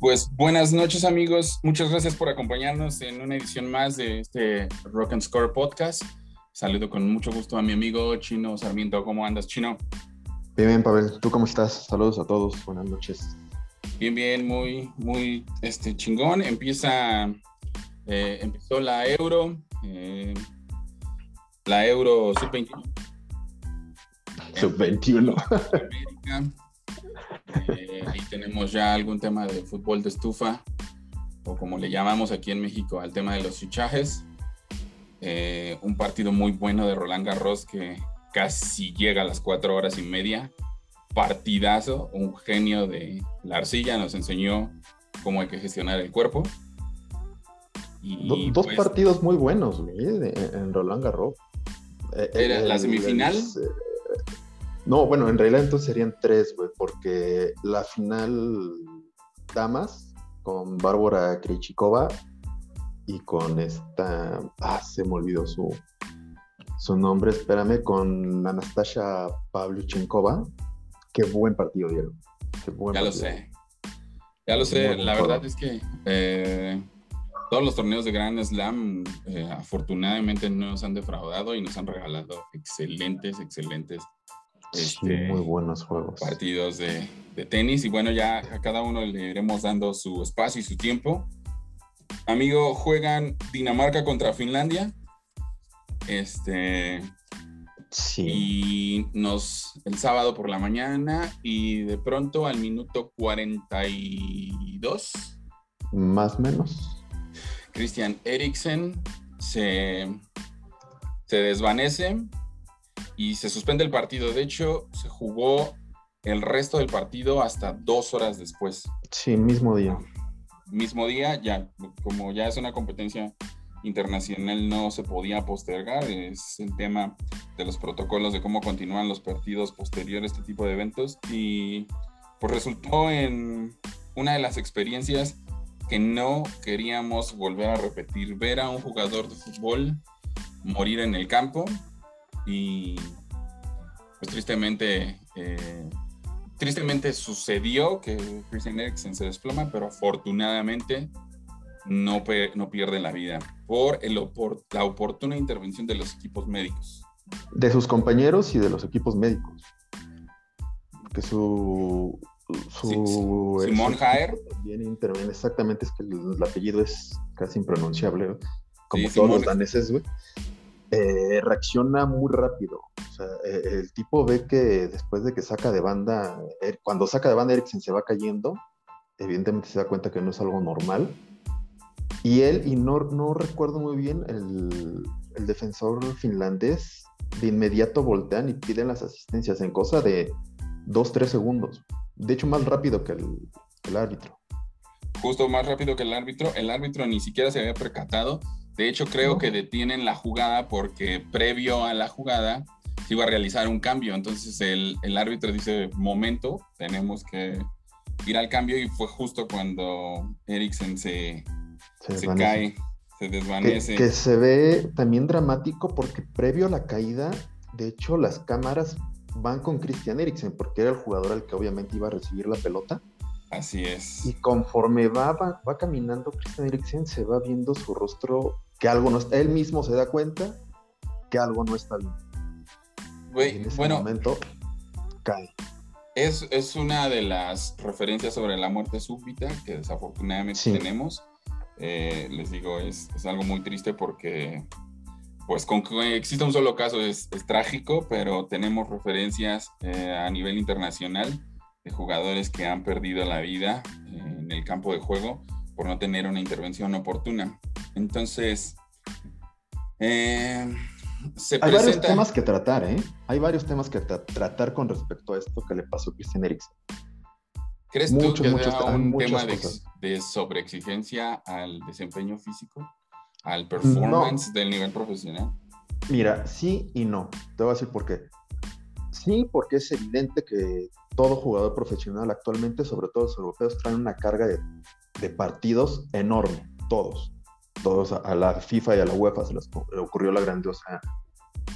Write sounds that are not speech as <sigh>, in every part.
Pues buenas noches amigos, muchas gracias por acompañarnos en una edición más de este Rock and Score podcast. Saludo con mucho gusto a mi amigo Chino Sarmiento. ¿Cómo andas, Chino? Bien, bien, Pavel. ¿Tú cómo estás? Saludos a todos. Buenas noches. Bien, bien, muy, muy este, chingón. Empieza, eh, empezó la Euro, eh, la Euro Sub-21. Sub-21. Eh, tenemos ya algún tema de fútbol de estufa, o como le llamamos aquí en México, al tema de los fichajes. Eh, un partido muy bueno de Roland Garros que casi llega a las cuatro horas y media. Partidazo, un genio de la arcilla nos enseñó cómo hay que gestionar el cuerpo. Y, dos pues partidos muy buenos en Roland Garros. Eh, Era la semifinal. No, bueno, en realidad entonces serían tres, güey, porque la final Damas con Bárbara Krejcikova y con esta, ah, se me olvidó su, su nombre, espérame, con Anastasia Pavlyuchenkova. Qué buen partido dieron. ya lo sé. Ya lo sé, la verdad es que eh, todos los torneos de Grand Slam eh, afortunadamente nos han defraudado y nos han regalado excelentes, excelentes este, muy buenos juegos. Partidos de, tenis. Y bueno, ya a cada uno le iremos dando su espacio y su tiempo. Amigo, juegan Dinamarca contra Finlandia. Este. Sí. Y nos. El sábado por la mañana. Y de pronto al minuto 42. Más o menos. Christian Eriksen se, se desvanece y se suspende el partido. De hecho, se jugó el resto del partido hasta dos horas después. Sí, mismo día. Mismo día, ya, como ya es una competencia internacional, no se podía postergar. Es el tema de los protocolos de cómo continúan los partidos posteriores a este tipo de eventos. Y pues resultó en una de las experiencias que no queríamos volver a repetir. Ver a un jugador de fútbol morir en el campo y pues tristemente, eh, tristemente sucedió que Christian Eriksen se desploma, pero afortunadamente no, no pierde la vida por el, la oportuna intervención de los equipos médicos. De sus compañeros y de los equipos médicos. Que su su Simón Jaer. también interviene exactamente es que el, apellido es casi impronunciable como todos los daneses güey eh, reacciona muy rápido. O sea, eh, el tipo ve que después de que saca de banda, er, cuando saca de banda Eriksen se va cayendo, evidentemente se da cuenta que no es algo normal. Y él, y no, no recuerdo muy bien, el, defensor finlandés de inmediato voltean y piden las asistencias en cosa de 2-3 segundos. De hecho, más rápido que el árbitro. Justo más rápido que el árbitro. El árbitro ni siquiera se había percatado de hecho, creo que detienen la jugada porque previo a la jugada se iba a realizar un cambio. Entonces el, árbitro dice, momento, tenemos que ir al cambio y fue justo cuando Eriksen se, se, cae, se desvanece. Que, se ve también dramático porque previo a la caída, de hecho las cámaras van con Christian Eriksen porque era el jugador al que obviamente iba a recibir la pelota. Así es. Y conforme va, va, va caminando Christian Eriksen, se va viendo su rostro que algo no está, él mismo se da cuenta que algo no está bien. en ese bueno, momento cae. Es, es, una de las referencias sobre la muerte súbita que desafortunadamente tenemos. Eh, les digo, es, es, algo muy triste porque, pues, con que exista un solo caso es, es trágico, pero tenemos referencias eh, a nivel internacional de jugadores que han perdido la vida en el campo de juego por no tener una intervención oportuna. Entonces, eh, se Hay varios temas que tratar, ¿eh? Hay varios temas que tratar con respecto a esto que le pasó a Christian Eriksen. ¿Crees tú que muchos, un tema de, sobreexigencia al desempeño físico, al performance del nivel profesional? Mira, sí y no. Te voy a decir por qué. Sí, porque es evidente que todo jugador profesional actualmente, sobre todo los europeos, traen una carga de de partidos enorme, todos. Todos a la FIFA y a la UEFA se les ocurrió la grandiosa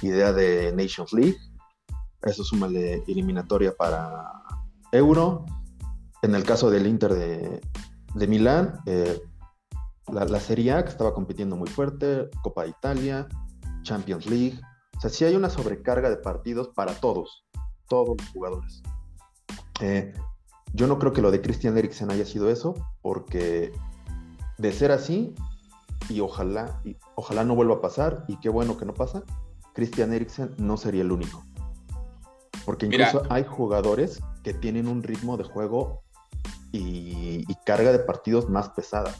idea de Nations League. Eso suma de eliminatoria para Euro. En el caso del Inter de, de Milán, eh, la, la, Serie A que estaba compitiendo muy fuerte, Copa Italia, Champions League. O sea, sí hay una sobrecarga de partidos para todos, todos los jugadores. Eh, yo no creo que lo de Christian Eriksen haya sido eso, porque de ser así, y ojalá, y ojalá no vuelva a pasar, y qué bueno que no pasa, Christian Eriksen no sería el único. Porque incluso hay jugadores que tienen un ritmo de juego y, carga de partidos más pesada.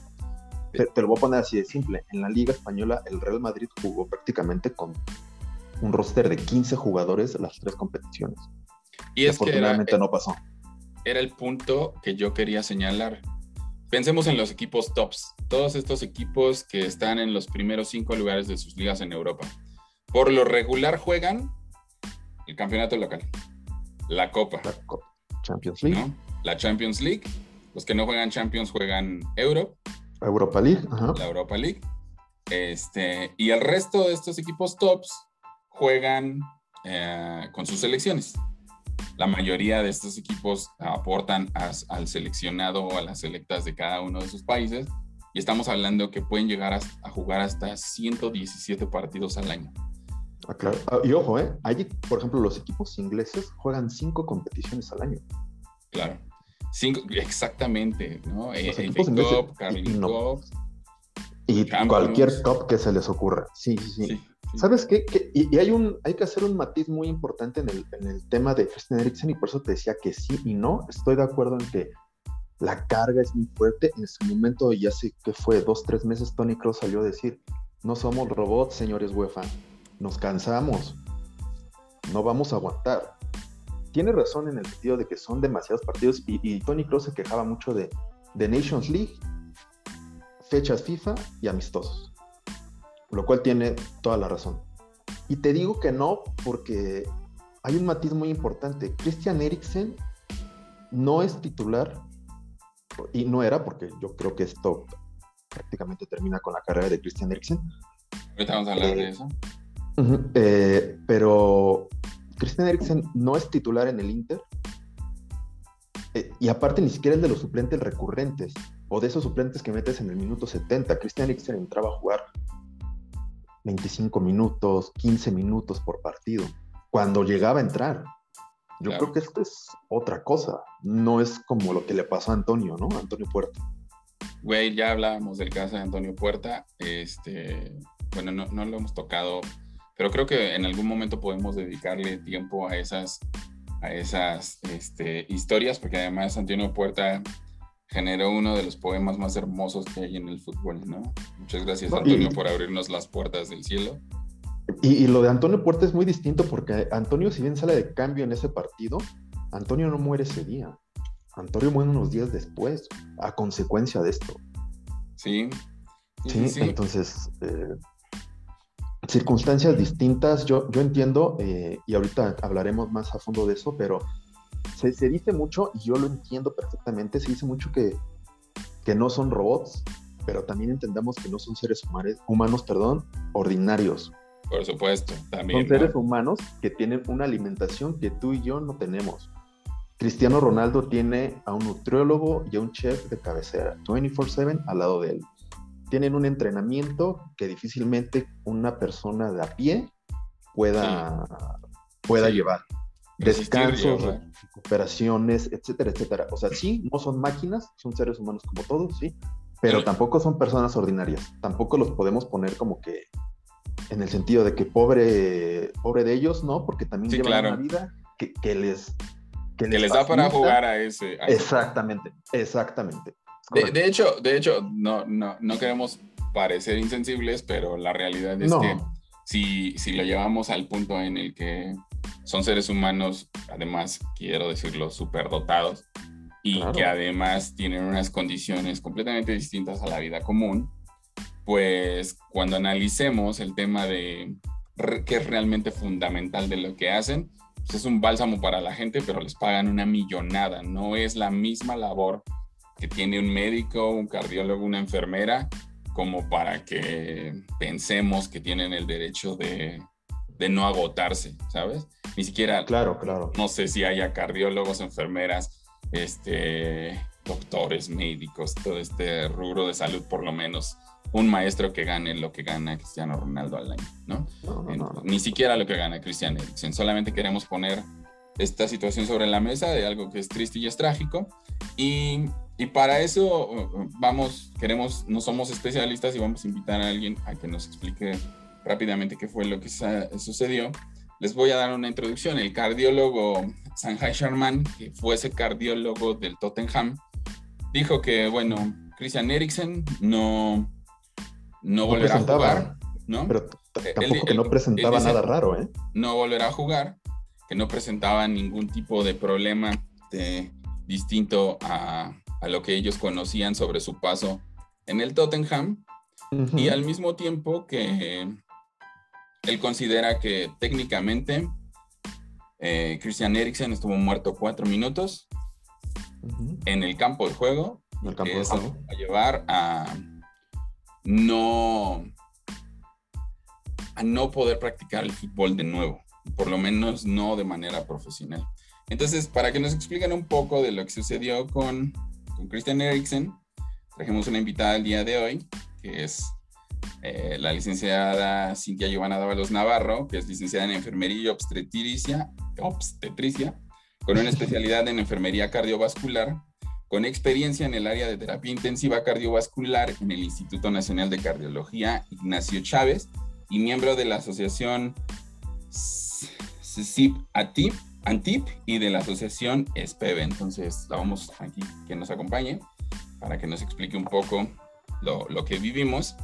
Te, te, lo voy a poner así de simple. En la Liga Española, el Real Madrid jugó prácticamente con un roster de 15 jugadores las tres competiciones. Y es Afortunadamente que no pasó. Era el punto que yo quería señalar. Pensemos en los equipos tops, todos estos equipos que están en los primeros cinco lugares de sus ligas en Europa. Por lo regular juegan el campeonato local, la Copa, la Champions League, la Champions League. Los que no juegan Champions juegan Euro, Europa League, la Europa League. Este, y el resto de estos equipos tops juegan eh, con sus selecciones. La mayoría de estos equipos aportan al seleccionado o a las selectas de cada uno de sus países y estamos hablando que pueden llegar a, jugar hasta 117 partidos al año. Ah, claro. Ah, y ojo, ¿eh? Hay, por ejemplo, los equipos ingleses juegan cinco competiciones al año. Claro. Cinco, exactamente, ¿no? Eh, Cup, Carling Cup. Y cualquier top que se les ocurra. Sí, sí, sí. ¿Sabes qué? y, hay, un, hay que hacer un matiz muy importante en el, tema de Christian Eriksen y por eso te decía que sí y no. Estoy de acuerdo en que la carga es muy fuerte. En su momento, ya sé que fue dos, tres meses, Tony Cross salió a decir, no somos robots, señores UEFA. Nos cansamos. No vamos a aguantar. Tiene razón en el sentido de que son demasiados partidos y, Tony Cross se quejaba mucho de, de Nations League, fechas FIFA y amistosos lo cual tiene toda la razón. Y te digo que no porque hay un matiz muy importante. Christian Eriksen no es titular y no era porque yo creo que esto prácticamente termina con la carrera de Christian Eriksen. Ahorita vamos a hablar de eh, eso. Eh, pero Christian Eriksen no es titular en el Inter. Eh, y aparte ni siquiera es de los suplentes recurrentes o de esos suplentes que metes en el minuto 70. Christian Eriksen entraba a jugar 25 minutos, 15 minutos por partido, cuando llegaba a entrar. Yo creo que esto es otra cosa, no es como lo que le pasó a Antonio, ¿no? Antonio Puerta. Güey, ya hablábamos del caso de Antonio Puerta, este, bueno, no, no lo hemos tocado, pero creo que en algún momento podemos dedicarle tiempo a esas, a esas este, historias, porque además Antonio Puerta generó uno de los poemas más hermosos que hay en el fútbol, ¿no? Muchas gracias, Antonio, por abrirnos las puertas del cielo. Y, lo de Antonio Puerta es muy distinto porque Antonio, si bien sale de cambio en ese partido, Antonio no muere ese día. Antonio muere unos días después, a consecuencia de esto. Sí. Sí, entonces, eh, circunstancias distintas, yo, yo entiendo, eh, y ahorita hablaremos más a fondo de eso, pero se, dice mucho, y yo lo entiendo perfectamente, se dice mucho que, que no son robots, pero también entendamos que no son seres humanos, humanos perdón, ordinarios. Por supuesto, también. Son seres humanos que tienen una alimentación que tú y yo no tenemos. Cristiano Ronaldo tiene a un nutriólogo y a un chef de cabecera, 24/7 al lado de él. Tienen un entrenamiento que difícilmente una persona de a pie pueda, pueda llevar descansos, recuperaciones, etcétera, etcétera. O sea, sí, no son máquinas, son seres humanos como todos, sí, pero tampoco son personas ordinarias. Tampoco los podemos poner como que en el sentido de que pobre, pobre de ellos, ¿no? Porque también llevan una vida que, les... Que, les, da para jugar a ese. exactamente, exactamente. De, hecho, de hecho, no, no, no queremos parecer insensibles, pero la realidad es que si, si lo llevamos al punto en el que son seres humanos, además, quiero decirlo, superdotados y que además tienen unas condiciones completamente distintas a la vida común, pues cuando analicemos el tema de qué es realmente fundamental de lo que hacen, pues es un bálsamo para la gente, pero les pagan una millonada. No es la misma labor que tiene un médico, un cardiólogo, una enfermera, como para que pensemos que tienen el derecho de de no agotarse, ¿sabes? Ni siquiera, claro, claro. No sé si haya cardiólogos, enfermeras, este, doctores, médicos, todo este rubro de salud, por lo menos un maestro que gane lo que gana Cristiano Ronaldo al año, ¿no? Ni siquiera lo que gana Cristian Eriksen. Solamente queremos poner esta situación sobre la mesa de algo que es triste y es trágico. Y, y, para eso vamos, queremos, no somos especialistas y vamos a invitar a alguien a que nos explique rápidamente qué fue lo que sucedió. Les voy a dar una introducción. El cardiólogo Sanjay Sharman, que fue ese cardiólogo del Tottenham, dijo que, bueno, Christian Eriksen no, no, volverá a jugar, ¿no? Pero tampoco que no presentaba nada raro, ¿eh? No volverá a jugar, que no presentaba ningún tipo de problema de, distinto a, a, lo que ellos conocían sobre su paso en el Tottenham, y al mismo tiempo que él considera que técnicamente eh, Christian Eriksen estuvo muerto cuatro minutos en el campo de juego, el campo de juego. a llevar a no, a no poder practicar el fútbol de nuevo, por lo menos no de manera profesional. Entonces, para que nos expliquen un poco de lo que sucedió con, con Christian Eriksen, trajimos una invitada el día de hoy, que es eh, la licenciada Cintia Giovanna Dávalos Navarro, que es licenciada en Enfermería y Obstetricia, obstetricia con una <laughs> especialidad en Enfermería Cardiovascular con experiencia en el área de terapia intensiva cardiovascular en el Instituto Nacional de Cardiología Ignacio Chávez y miembro de la Asociación CIP ANTIP y de la Asociación SPEB. Entonces, la vamos aquí que nos acompañe para que nos explique un poco lo, lo que vivimos.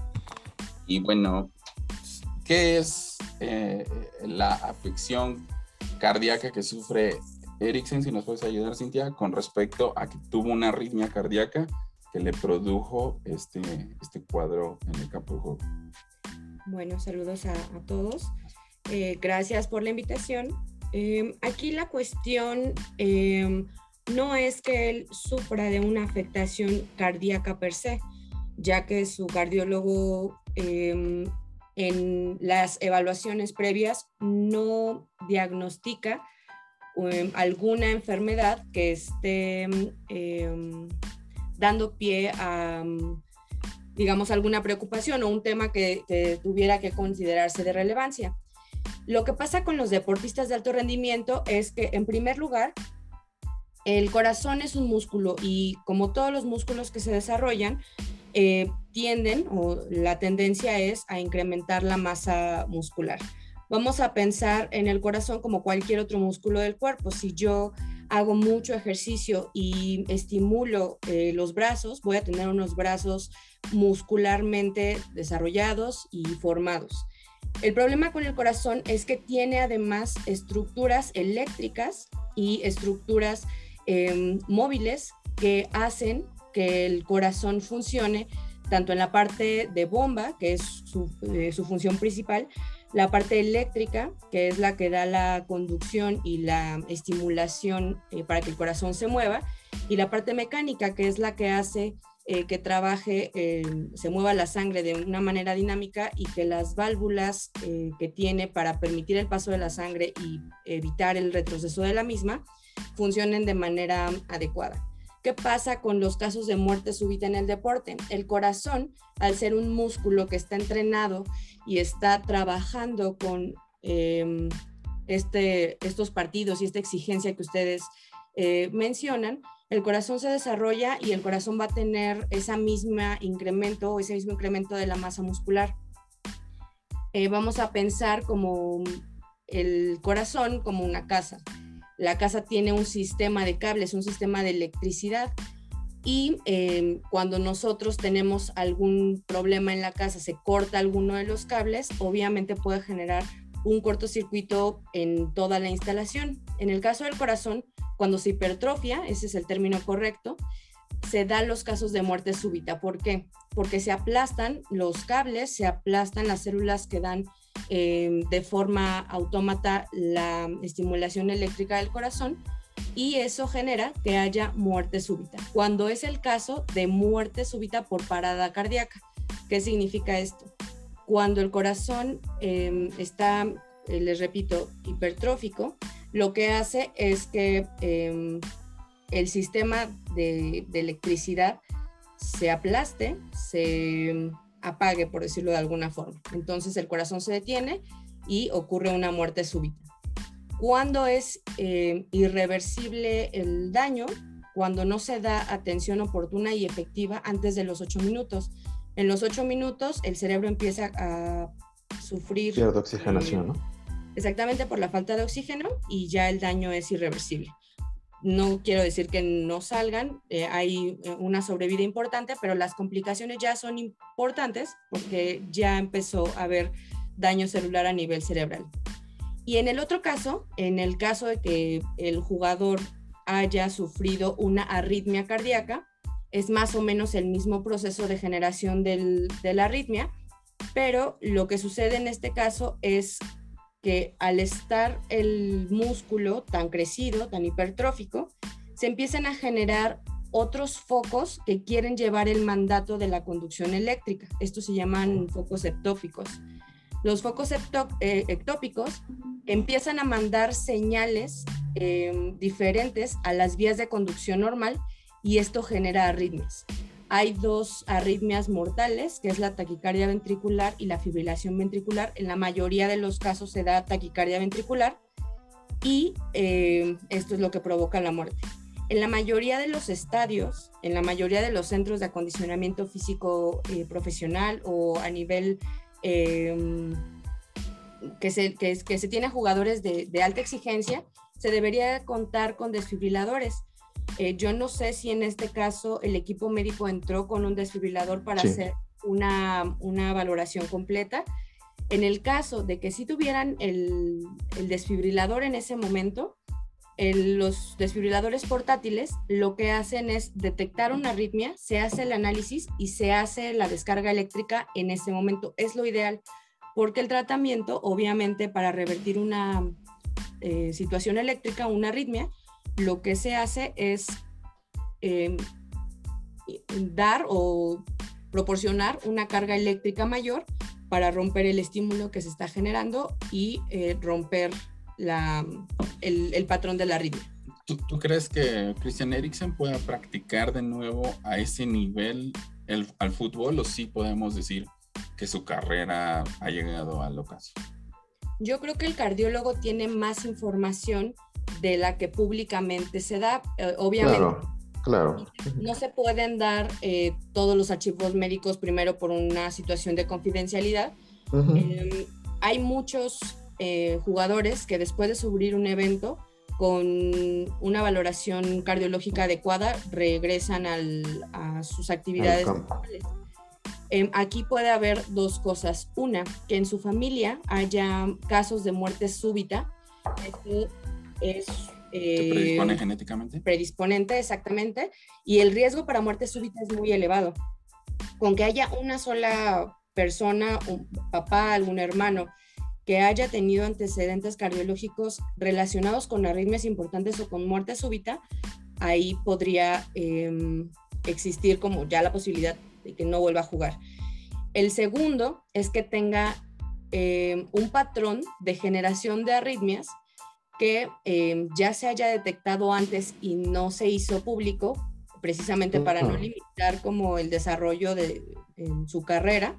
Y bueno, ¿qué es eh, la afección cardíaca que sufre Eriksen, si nos puedes ayudar, Cintia, con respecto a que tuvo una arritmia cardíaca que le produjo este, este cuadro en el campo de juego. Bueno, saludos a, todos. Eh, gracias por la invitación. Em, aquí la cuestión em, no es que él sufra de una afectación cardíaca per se, ya que su cardiólogo em, en las evaluaciones previas no diagnostica Em, alguna enfermedad que esté em, dando pie a, digamos, alguna preocupación o un tema que, tuviera que considerarse de relevancia. Lo que pasa con los deportistas de alto rendimiento es que, en primer lugar, el corazón es un músculo y como todos los músculos que se desarrollan, eh, tienden o la tendencia es a incrementar la masa muscular vamos a pensar en el corazón como cualquier otro músculo del cuerpo. Si yo hago mucho ejercicio y estimulo eh, los brazos, voy a tener unos brazos muscularmente desarrollados y formados. El problema con el corazón es que tiene además estructuras eléctricas y estructuras em, móviles que hacen que el corazón funcione tanto en la parte de bomba, que es su eh, función principal, la parte eléctrica, que es la que da la conducción y la estimulación eh, para que el corazón se mueva, y la parte mecánica, que es la que hace eh, que trabaje, se mueva la sangre de una manera dinámica y que las válvulas que tiene para permitir el paso de la sangre y evitar el retroceso de la misma funcionen de manera adecuada. ¿Qué pasa con los casos de muerte súbita en el deporte? El corazón, al ser un músculo que está entrenado y está trabajando con em, este, estos partidos y esta exigencia que ustedes eh, mencionan, el corazón se desarrolla y el corazón va a tener esa misma incremento o ese mismo incremento de la masa muscular. Eh, vamos a pensar como el corazón como una casa la casa tiene un sistema de cables, un sistema de electricidad y em, cuando nosotros tenemos algún problema en la casa, se corta alguno de los cables, obviamente puede generar un cortocircuito en toda la instalación. En el caso del corazón, cuando se hipertrofia, ese es el término correcto, se dan los casos de muerte súbita. ¿Por qué? Porque se aplastan los cables, se aplastan las células que dan Em, de forma autómata la estimulación eléctrica del corazón y eso genera que haya muerte súbita. Cuando es el caso de muerte súbita por parada cardíaca, ¿qué significa esto? Cuando el corazón em, está, eh, les repito, hipertrófico, lo que hace es que em, el sistema de, electricidad se aplaste, se apague, por decirlo de alguna forma. Entonces el corazón se detiene y ocurre una muerte súbita. ¿Cuándo es eh, irreversible el daño? Cuando no se da atención oportuna y efectiva antes de los ocho minutos. En los ocho minutos el cerebro empieza a sufrir... Cierta oxigenación, ¿no? Exactamente por la falta de oxígeno y ya el daño es irreversible. No quiero decir que no salgan, eh, hay eh, una sobrevida importante, pero las complicaciones ya son importantes porque ya empezó a haber daño celular a nivel cerebral. Y en el otro caso, en el caso de que el jugador haya sufrido una arritmia cardíaca, es más o menos el mismo proceso de generación de la arritmia, pero lo que sucede en este caso es que al estar el músculo tan crecido, tan hipertrófico, se empiezan a generar otros focos que quieren llevar el mandato de la conducción eléctrica. Estos se llaman focos ectópicos. Los focos eh, ectópicos empiezan a mandar señales em, diferentes a las vías de conducción normal y esto genera arritmias. Hay dos arritmias mortales, que es la taquicardia ventricular y la fibrilación ventricular. En la mayoría de los casos se da taquicardia ventricular y eh, esto es lo que provoca la muerte. En la mayoría de los estadios, en la mayoría de los centros de acondicionamiento físico eh, profesional o a nivel em, que, se, que, se tiene jugadores de, de alta exigencia, se debería contar con desfibriladores eh, yo no sé si en este caso el equipo médico entró con un desfibrilador para hacer una, valoración completa. En el caso de que sí tuvieran el, desfibrilador en ese momento, los desfibriladores portátiles lo que hacen es detectar una arritmia, se hace el análisis y se hace la descarga eléctrica en ese momento. Es lo ideal, porque el tratamiento, obviamente, para revertir una eh, situación eléctrica, una arritmia, lo que se hace es em, dar o proporcionar una carga eléctrica mayor para romper el estímulo que se está generando y eh, romper el, patrón de la arritmia. ¿Tú, crees que Christian Eriksen pueda practicar de nuevo a ese nivel el, al fútbol o sí podemos decir que su carrera ha llegado al ocaso? Yo creo que el cardiólogo tiene más información de la que públicamente se da. Eh, obviamente, claro, no se pueden dar eh, todos los archivos médicos primero por una situación de confidencialidad. Em, hay muchos eh, jugadores que después de subir un evento con una valoración cardiológica adecuada regresan a sus actividades. Em, aquí puede haber dos cosas. Una, que en su familia haya casos de muerte súbita es... Eh, predispone genéticamente? Predisponente, exactamente. Y el riesgo para muerte súbita es muy elevado. Con que haya una sola persona, un papá, algún hermano, que haya tenido antecedentes cardiológicos relacionados con arritmias importantes o con muerte súbita, ahí podría em, existir como ya la posibilidad de que no vuelva a jugar. El segundo es que tenga em, un patrón de generación de arritmias que em, ya se haya detectado antes y no se hizo público, precisamente para no limitar como el desarrollo de en su carrera.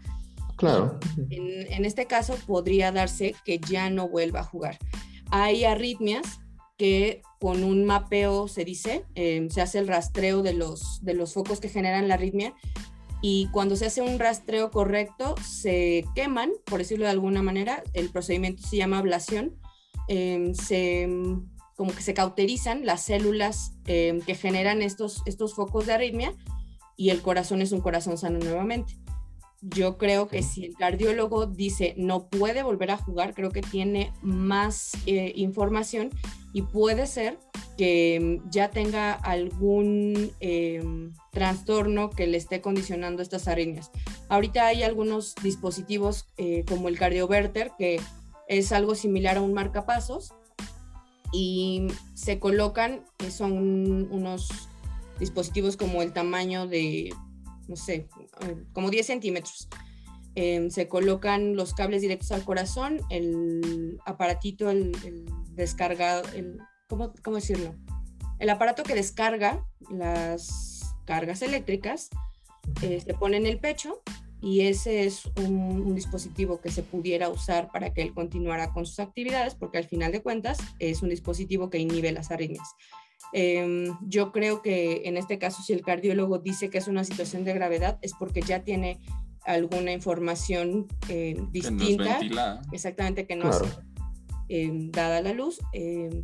Claro. En, este caso podría darse que ya no vuelva a jugar. Hay arritmias que con un mapeo se dice, em, se hace el rastreo de los, de los focos que generan la arritmia y cuando se hace un rastreo correcto se queman, por decirlo de alguna manera, el procedimiento se llama ablación Em, se, como que se cauterizan las células em, que generan estos, estos focos de arritmia y el corazón es un corazón sano nuevamente. Yo creo que si el cardiólogo dice no puede volver a jugar, creo que tiene más eh, información y puede ser que em, ya tenga algún trastorno que le esté condicionando estas arritmias. Ahorita hay algunos dispositivos eh, como el cardioverter que es algo similar a un marcapasos y se colocan, son unos dispositivos como el tamaño de, no sé, como 10 centímetros. Em, se colocan los cables directos al corazón, el aparatito, el, descargado, el, ¿cómo, ¿cómo, decirlo? el aparato que descarga las cargas eléctricas eh, se pone en el pecho y ese es un, dispositivo que se pudiera usar para que él continuara con sus actividades, porque al final de cuentas es un dispositivo que inhibe las arritmias. Em, yo creo que en este caso, si el cardiólogo dice que es una situación de gravedad, es porque ya tiene alguna información eh, distinta. exactamente, que no es em, dada la luz. Em,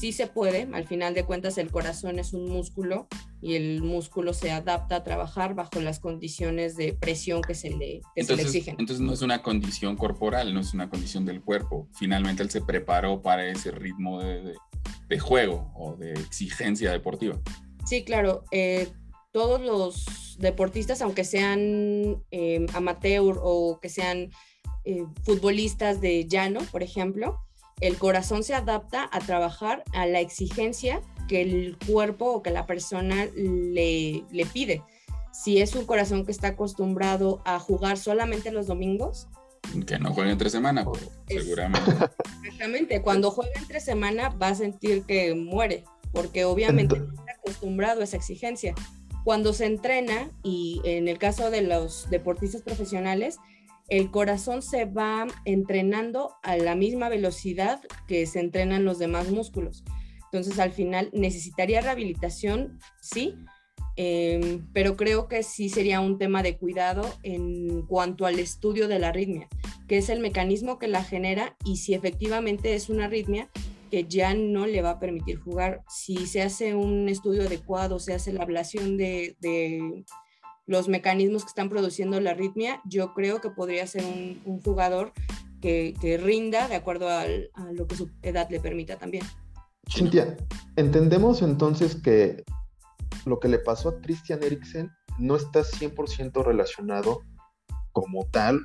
sí se puede, al final de cuentas el corazón es un músculo y el músculo se adapta a trabajar bajo las condiciones de presión que se le, exigen. Entonces no es una condición corporal, no es una condición del cuerpo. Finalmente él se preparó para ese ritmo de, juego o de exigencia deportiva. Sí, claro. Eh, todos los deportistas, aunque sean eh, amateur o que sean eh, futbolistas de llano, por ejemplo, el corazón se adapta a trabajar a la exigencia que el cuerpo o que la persona le, le pide. Si es un corazón que está acostumbrado a jugar solamente los domingos, que no juegue entre semana, pues, seguramente. Exactamente, cuando juega entre semana va a sentir que muere, porque obviamente está acostumbrado a esa exigencia. Cuando se entrena, y en el caso de los deportistas profesionales, el corazón se va entrenando a la misma velocidad que se entrenan los demás músculos. Entonces, al final, necesitaría rehabilitación, sí, em, pero creo que sí sería un tema de cuidado en cuanto al estudio de la arritmia, que es el mecanismo que la genera y si efectivamente es una arritmia que ya no le va a permitir jugar. Si se hace un estudio adecuado, se hace la ablación de los mecanismos que están produciendo la arritmia, yo creo que podría ser un, jugador que, rinda de acuerdo a lo que su edad le permita también. Cintia, entendemos entonces que lo que le pasó a Christian Eriksen no está 100% relacionado como tal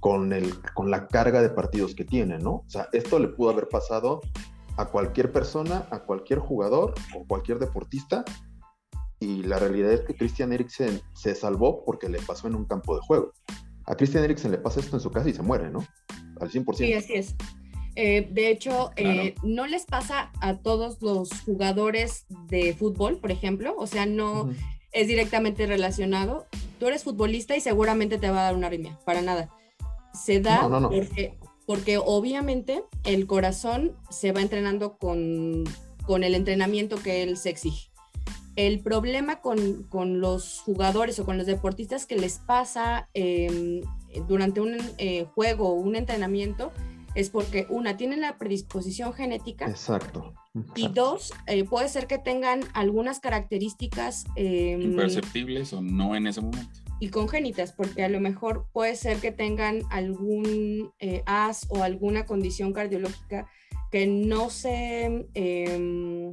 con, el, con la carga de partidos que tiene, ¿no? O sea, esto le pudo haber pasado a cualquier persona, a cualquier jugador o cualquier deportista y la realidad es que Christian Eriksen se salvó porque le pasó en un campo de juego. A Christian Eriksen le pasa esto en su casa y se muere, ¿no? Al 100%. Sí, así es. Eh, de hecho, eh, no les pasa a todos los jugadores de fútbol, por ejemplo, o sea, no es directamente relacionado. Tú eres futbolista y seguramente te va a dar una arritmia, para nada. Se da porque, porque obviamente el corazón se va entrenando con, con el entrenamiento que él se exige. El problema con, los jugadores o con los deportistas que les pasa em, durante un eh, juego o un entrenamiento es porque una, tienen la predisposición genética. Exacto. Y dos, eh, puede ser que tengan algunas características em, imperceptibles o no en ese momento. Y congénitas, porque a lo mejor puede ser que tengan algún eh, as o alguna condición cardiológica que no se em,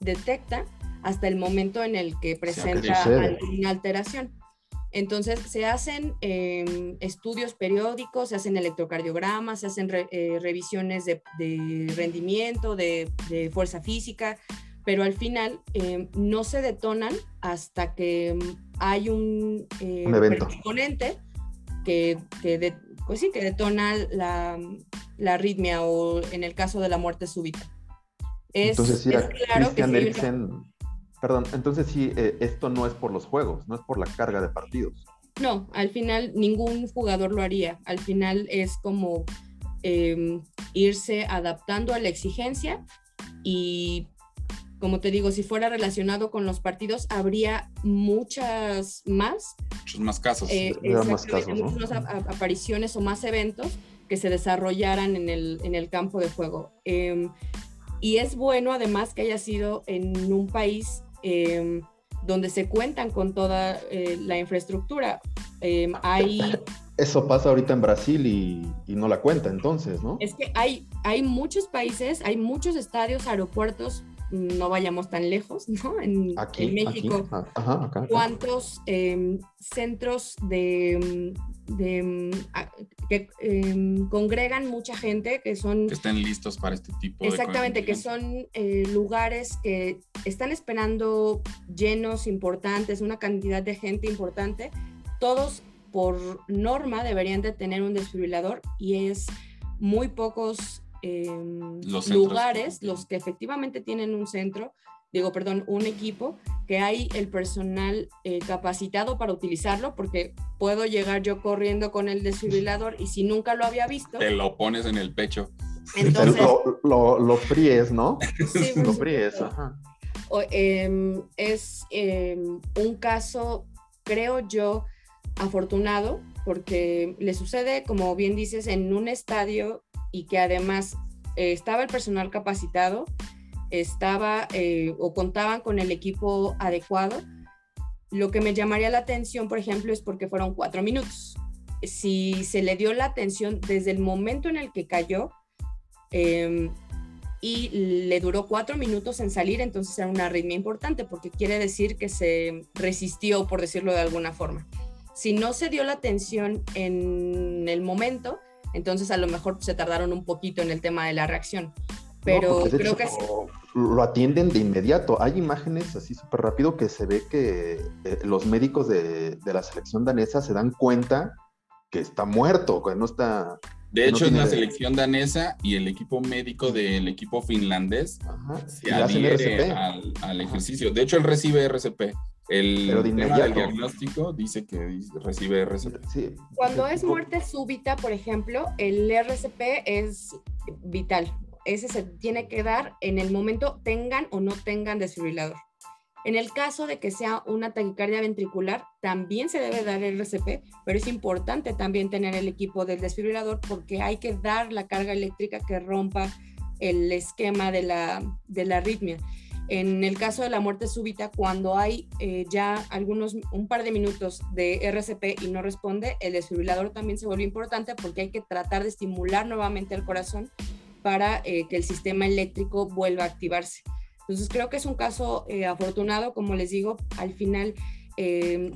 detecta hasta el momento en el que presenta alguna alteración. Entonces, se hacen em, estudios periódicos, se hacen electrocardiogramas, se hacen eh, revisiones de, rendimiento, de, fuerza física, pero al final em, no se detonan hasta que em, hay un, un evento. que, que, pues sí, que detona la, la arritmia o en el caso de la muerte súbita. Entonces, sí, claro Christian Eriksen Perdón, entonces sí, eh, esto no es por los juegos, no es por la carga de partidos. No, al final ningún jugador lo haría. Al final es como em, irse adaptando a la exigencia y, como te digo, si fuera relacionado con los partidos, habría muchas más. Muchos más casos. Eh, más casos, Muchas más apariciones o más eventos que se desarrollaran en el, en el campo de juego. Em, y es bueno además que haya sido en un país Em, donde se cuentan con toda eh, la infraestructura. Hay... <laughs> Eso pasa ahorita en Brasil y, no la cuenta entonces, ¿no? Es que hay, hay muchos países, hay muchos estadios, aeropuertos, no vayamos tan lejos, ¿no? En, aquí, México, ¿cuántos em, centros de, de, que em, congregan mucha gente, que son... Que estén listos para este tipo de... Exactamente, que son eh, lugares que están esperando llenos importantes, una cantidad de gente importante, todos por norma deberían de tener un desfibrilador y es muy pocos em, lugares los que efectivamente tienen un centro digo, perdón, un equipo que hay el personal eh, capacitado para utilizarlo, porque puedo llegar yo corriendo con el desfibrilador y si nunca lo había visto... Te lo pones en el pecho. Entonces... lo, lo, fríes, ¿no? Sí, lo fríes, ajá. Em, es em, un caso, creo yo, afortunado, porque le sucede, como bien dices, en un estadio y que además eh, estaba el personal capacitado, estaba eh, o contaban con el equipo adecuado. Lo que me llamaría la atención, por ejemplo, es porque fueron cuatro minutos. Si se le dio la atención desde el momento en el que cayó em, y le duró cuatro minutos en salir, entonces era una arritmia importante porque quiere decir que se resistió, por decirlo de alguna forma. Si no se dio la atención en el momento, entonces a lo mejor se tardaron un poquito en el tema de la reacción. Pero creo que lo atienden de inmediato. Hay imágenes así súper rápido que se ve que eh, los médicos de, la selección danesa se dan cuenta que está muerto, que no está... De hecho, es la selección danesa y el equipo médico del equipo finlandés se adhiere al, al ejercicio. De hecho, él recibe RCP. El tema del diagnóstico dice que recibe RCP. Cuando es muerte súbita, por ejemplo, el RCP es vital. Ese se tiene que dar en el momento tengan o no tengan desfibrilador. En el caso de que sea una taquicardia ventricular, también se debe dar el RCP, pero es importante también tener el equipo del desfibrilador porque hay que dar la carga eléctrica que rompa el esquema de la, de la arritmia. En el caso de la muerte súbita, cuando hay eh, ya algunos, un par de minutos de RCP y no responde, el desfibrilador también se vuelve importante porque hay que tratar de estimular nuevamente el corazón para eh, que el sistema eléctrico vuelva a activarse. Entonces creo que es un caso eh, afortunado, como les digo, al final...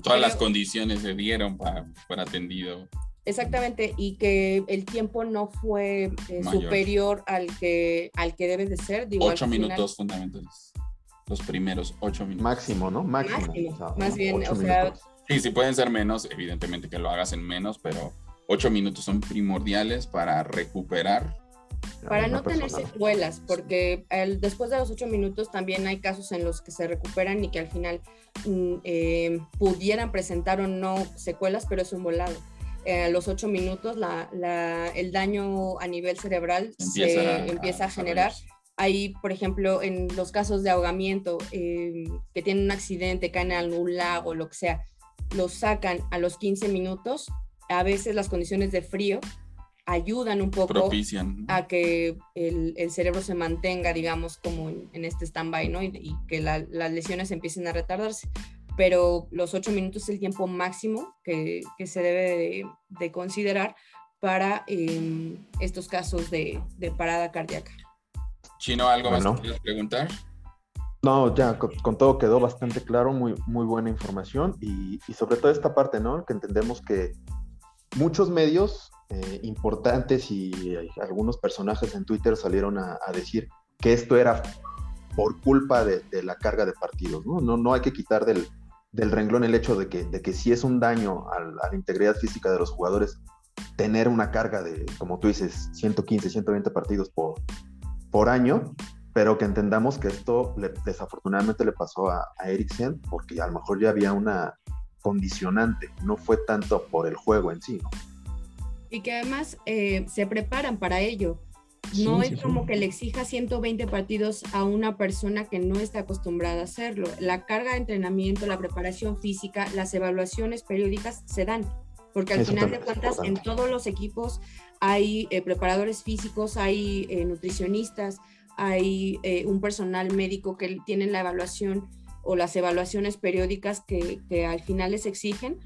Todas las condiciones se dieron para para atendido. Exactamente, y que el tiempo no fue superior al que, al que debe de ser. ocho minutos fundamentales los primeros ocho minutos. Máximo, ¿no? Máximo. más bien, o sea... Sí, sí pueden ser menos, evidentemente que lo hagas en menos, pero ocho minutos son primordiales para recuperar. Para no tener secuelas, porque el, después de los ocho minutos también hay casos en los que se recuperan y que al final mm, eh, pudieran presentar o no secuelas, pero es un volado. Eh, a los ocho minutos la, el daño a nivel cerebral se empieza a generar hay, por ejemplo, en los casos de ahogamiento, eh, que tienen un accidente, caen en un lago, lo que sea, los sacan a los 15 minutos. A veces las condiciones de frío ayudan un poco a que el, cerebro se mantenga, digamos, como en, este stand-by, ¿no? Y, que las lesiones empiecen a retardarse. Pero los ocho minutos es el tiempo máximo que, se debe de, considerar para em, estos casos de parada cardíaca. Chino, ¿algo más que quieras preguntar? No, ya con, todo quedó bastante claro, muy, muy buena información y, sobre todo esta parte, ¿no? Que entendemos que muchos medios eh, importantes y algunos personajes en Twitter salieron a, decir que esto era por culpa de, la carga de partidos, ¿no? No, no hay que quitar del, renglón el hecho de que, de que si es un daño a la integridad física de los jugadores tener una carga de, como tú dices, 115, 120 partidos por, por año, pero que entendamos que esto desafortunadamente le pasó a, a Eriksen porque a lo mejor ya había una condicionante, no fue tanto por el juego en sí. Y que además eh, se preparan para ello. No es como que le exija 120 partidos a una persona que no está acostumbrada a hacerlo. La carga de entrenamiento, la preparación física, las evaluaciones periódicas se dan, porque al final de cuentas en todos los equipos hay eh, preparadores físicos, hay eh, nutricionistas, hay eh, un personal médico que tienen la evaluación o las evaluaciones periódicas que, al final les exigen.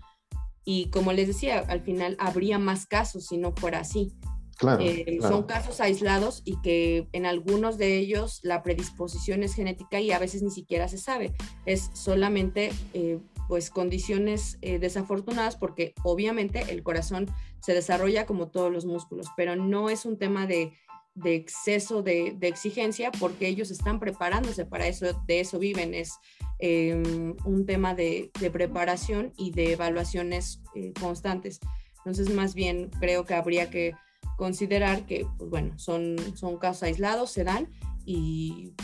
Y como les decía, al final habría más casos si no fuera así. Claro, Son casos aislados y que en algunos de ellos la predisposición es genética y a veces ni siquiera se sabe. Es solamente pues condiciones desafortunadas porque obviamente el corazón se desarrolla como todos los músculos, pero no es un tema de, exceso de, exigencia porque ellos están preparándose para eso, de eso viven, es em, un tema de, preparación y de evaluaciones eh, constantes. Entonces, más bien creo que habría que considerar que, pues bueno, son, son casos aislados, se dan y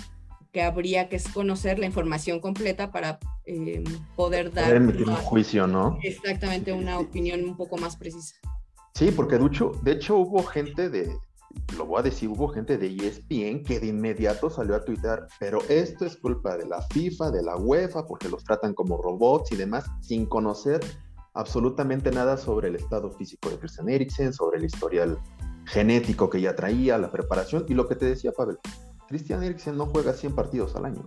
que habría que conocer la información completa para em, poder dar un juicio, ¿no? Exactamente, una opinión un poco más precisa. Sí, porque de de hecho hubo gente de, lo voy a decir, hubo gente de ESPN que de inmediato salió a tuitar, pero esto es culpa de la FIFA, de la UEFA, porque los tratan como robots y demás, sin conocer absolutamente nada sobre el estado físico de Christian Eriksen, sobre el historial genético que ya traía, la preparación y lo que te decía Pavel. Christian Eriksen no juega 100 partidos al año.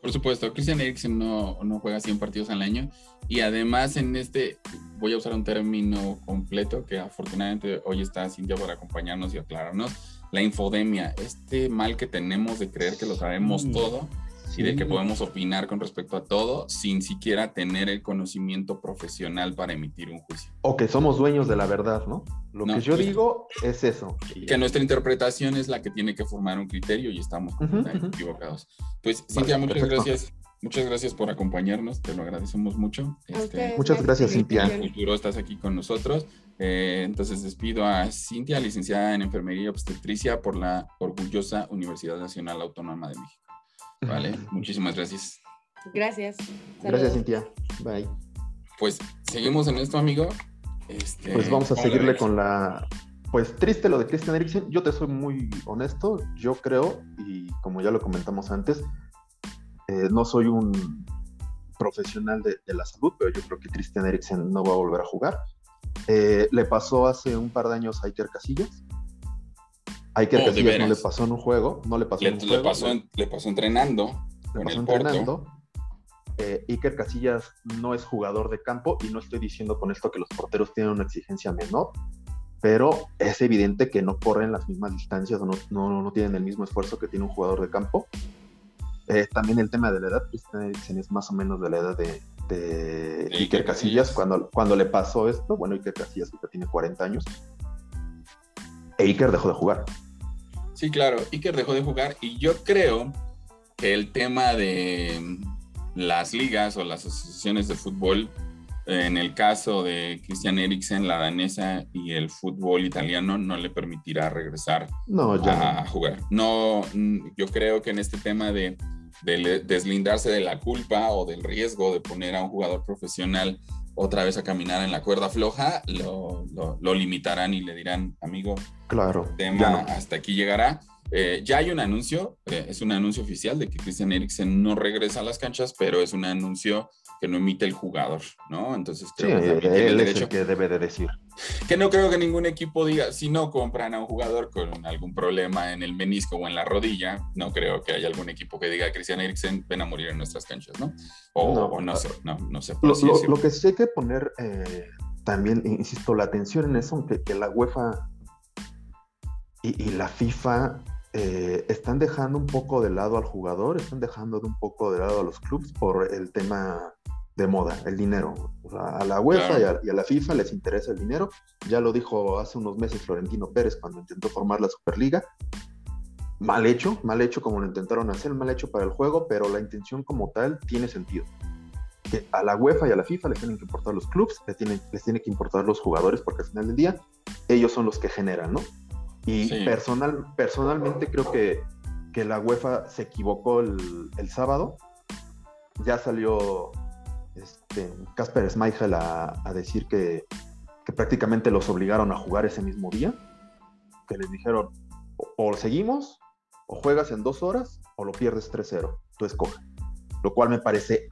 Por supuesto, Christian Eriksen no, no juega 100 partidos al año y además en este, voy a usar un término completo que afortunadamente hoy está Cintia para acompañarnos y aclararnos, la infodemia, este mal que tenemos de creer que lo sabemos todo y de que podemos opinar con respecto a todo sin siquiera tener el conocimiento profesional para emitir un juicio. O que somos dueños de la verdad, ¿no? Lo que yo digo es eso. Que nuestra interpretación es la que tiene que formar un criterio y estamos equivocados. Pues, Cintia, muchas gracias. Muchas gracias por acompañarnos, te lo agradecemos mucho. Este, muchas gracias, Cintia. En el futuro estás aquí con nosotros. Eh, entonces despido a Cintia, licenciada en Enfermería y Obstetricia por la orgullosa Universidad Nacional Autónoma de México. Vale, muchísimas gracias. Gracias. Gracias, Cintia. Bye. Pues seguimos en esto, amigo. Este, pues vamos a seguirle con la. Pues triste lo de Christian Eriksen. Yo te soy muy honesto. Yo creo, y como ya lo comentamos antes, eh, no soy un profesional de, la salud, pero yo creo que Christian Eriksen no va a volver a jugar. Eh, le pasó hace un par de años a Iker Casillas. Iker Casillas no le pasó en un juego, no le pasó en un juego. le pasó entrenando. Le pasó entrenando. Eh, Iker Casillas no es jugador de campo y no estoy diciendo con esto que los porteros tienen una exigencia menor, pero es evidente que no corren las mismas distancias o no, no, no tienen el mismo esfuerzo que tiene un jugador de campo. Eh, también el tema de la edad, Christian es más o menos de la edad de, Iker Casillas. Cuando, cuando le pasó esto, bueno, Iker Casillas tiene 40 años, e Iker dejó de jugar. Sí, claro, Iker dejó de jugar y yo creo que el tema de las ligas o las asociaciones de fútbol, en el caso de Christian Eriksen, la danesa y el fútbol italiano, no le permitirá regresar a jugar. No, yo creo que en este tema de, de deslindarse de la culpa o del riesgo de poner a un jugador profesional otra vez a caminar en la cuerda floja, lo, lo, limitarán y le dirán, amigo, claro, tema hasta aquí llegará. Eh, ya hay un anuncio, eh, es un anuncio oficial de que Christian Eriksen no regresa a las canchas, pero es un anuncio que no emite el jugador, ¿no? Entonces creo que derecho. que debe de decir. Que no creo que ningún equipo diga, si no compran a un jugador con algún problema en el menisco o en la rodilla, no creo que haya algún equipo que diga, Christian Eriksen, ven a morir en nuestras canchas, ¿no? O no, sé, no, no sé. Lo, que sí hay que poner eh, también, insisto, la atención en eso, que, que la UEFA y, y la FIFA eh, están dejando un poco de lado al jugador, están dejando de un poco de lado a los clubes por el tema de moda, el dinero. a la UEFA y, a, la FIFA les interesa el dinero. Ya lo dijo hace unos meses Florentino Pérez cuando intentó formar la Superliga. Mal hecho, mal hecho como lo intentaron hacer, mal hecho para el juego, pero la intención como tal tiene sentido. Que a la UEFA y a la FIFA les tienen que importar los clubes, les tienen, les tienen que importar los jugadores, porque al final del día ellos son los que generan, ¿no? Y personal, personalmente creo que, que, la UEFA se equivocó el, el sábado. Ya salió este, Casper Schmeichel a, a decir que, que, prácticamente los obligaron a jugar ese mismo día. Que les dijeron, o, seguimos, o juegas en dos horas, o lo pierdes 3-0. Tú escoge. Lo cual me parece,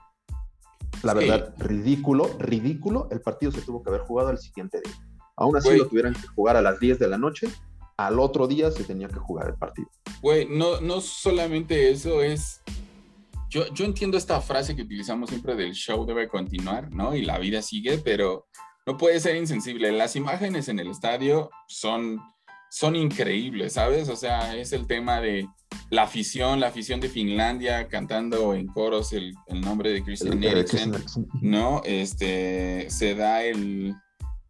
la verdad, ridículo, ridículo. El partido se tuvo que haber jugado el siguiente día. Aún así lo tuvieran que jugar a las 10 de la noche al otro día se tenía que jugar el partido. Güey, no, no solamente eso es... Yo, yo entiendo esta frase que utilizamos siempre del show debe continuar, ¿no? Y la vida sigue, pero no puede ser insensible. Las imágenes en el estadio son, son increíbles, ¿sabes? O sea, es el tema de la afición, la afición de Finlandia cantando en coros el, el nombre de Christian Eriksen, ¿no? Este, se da el,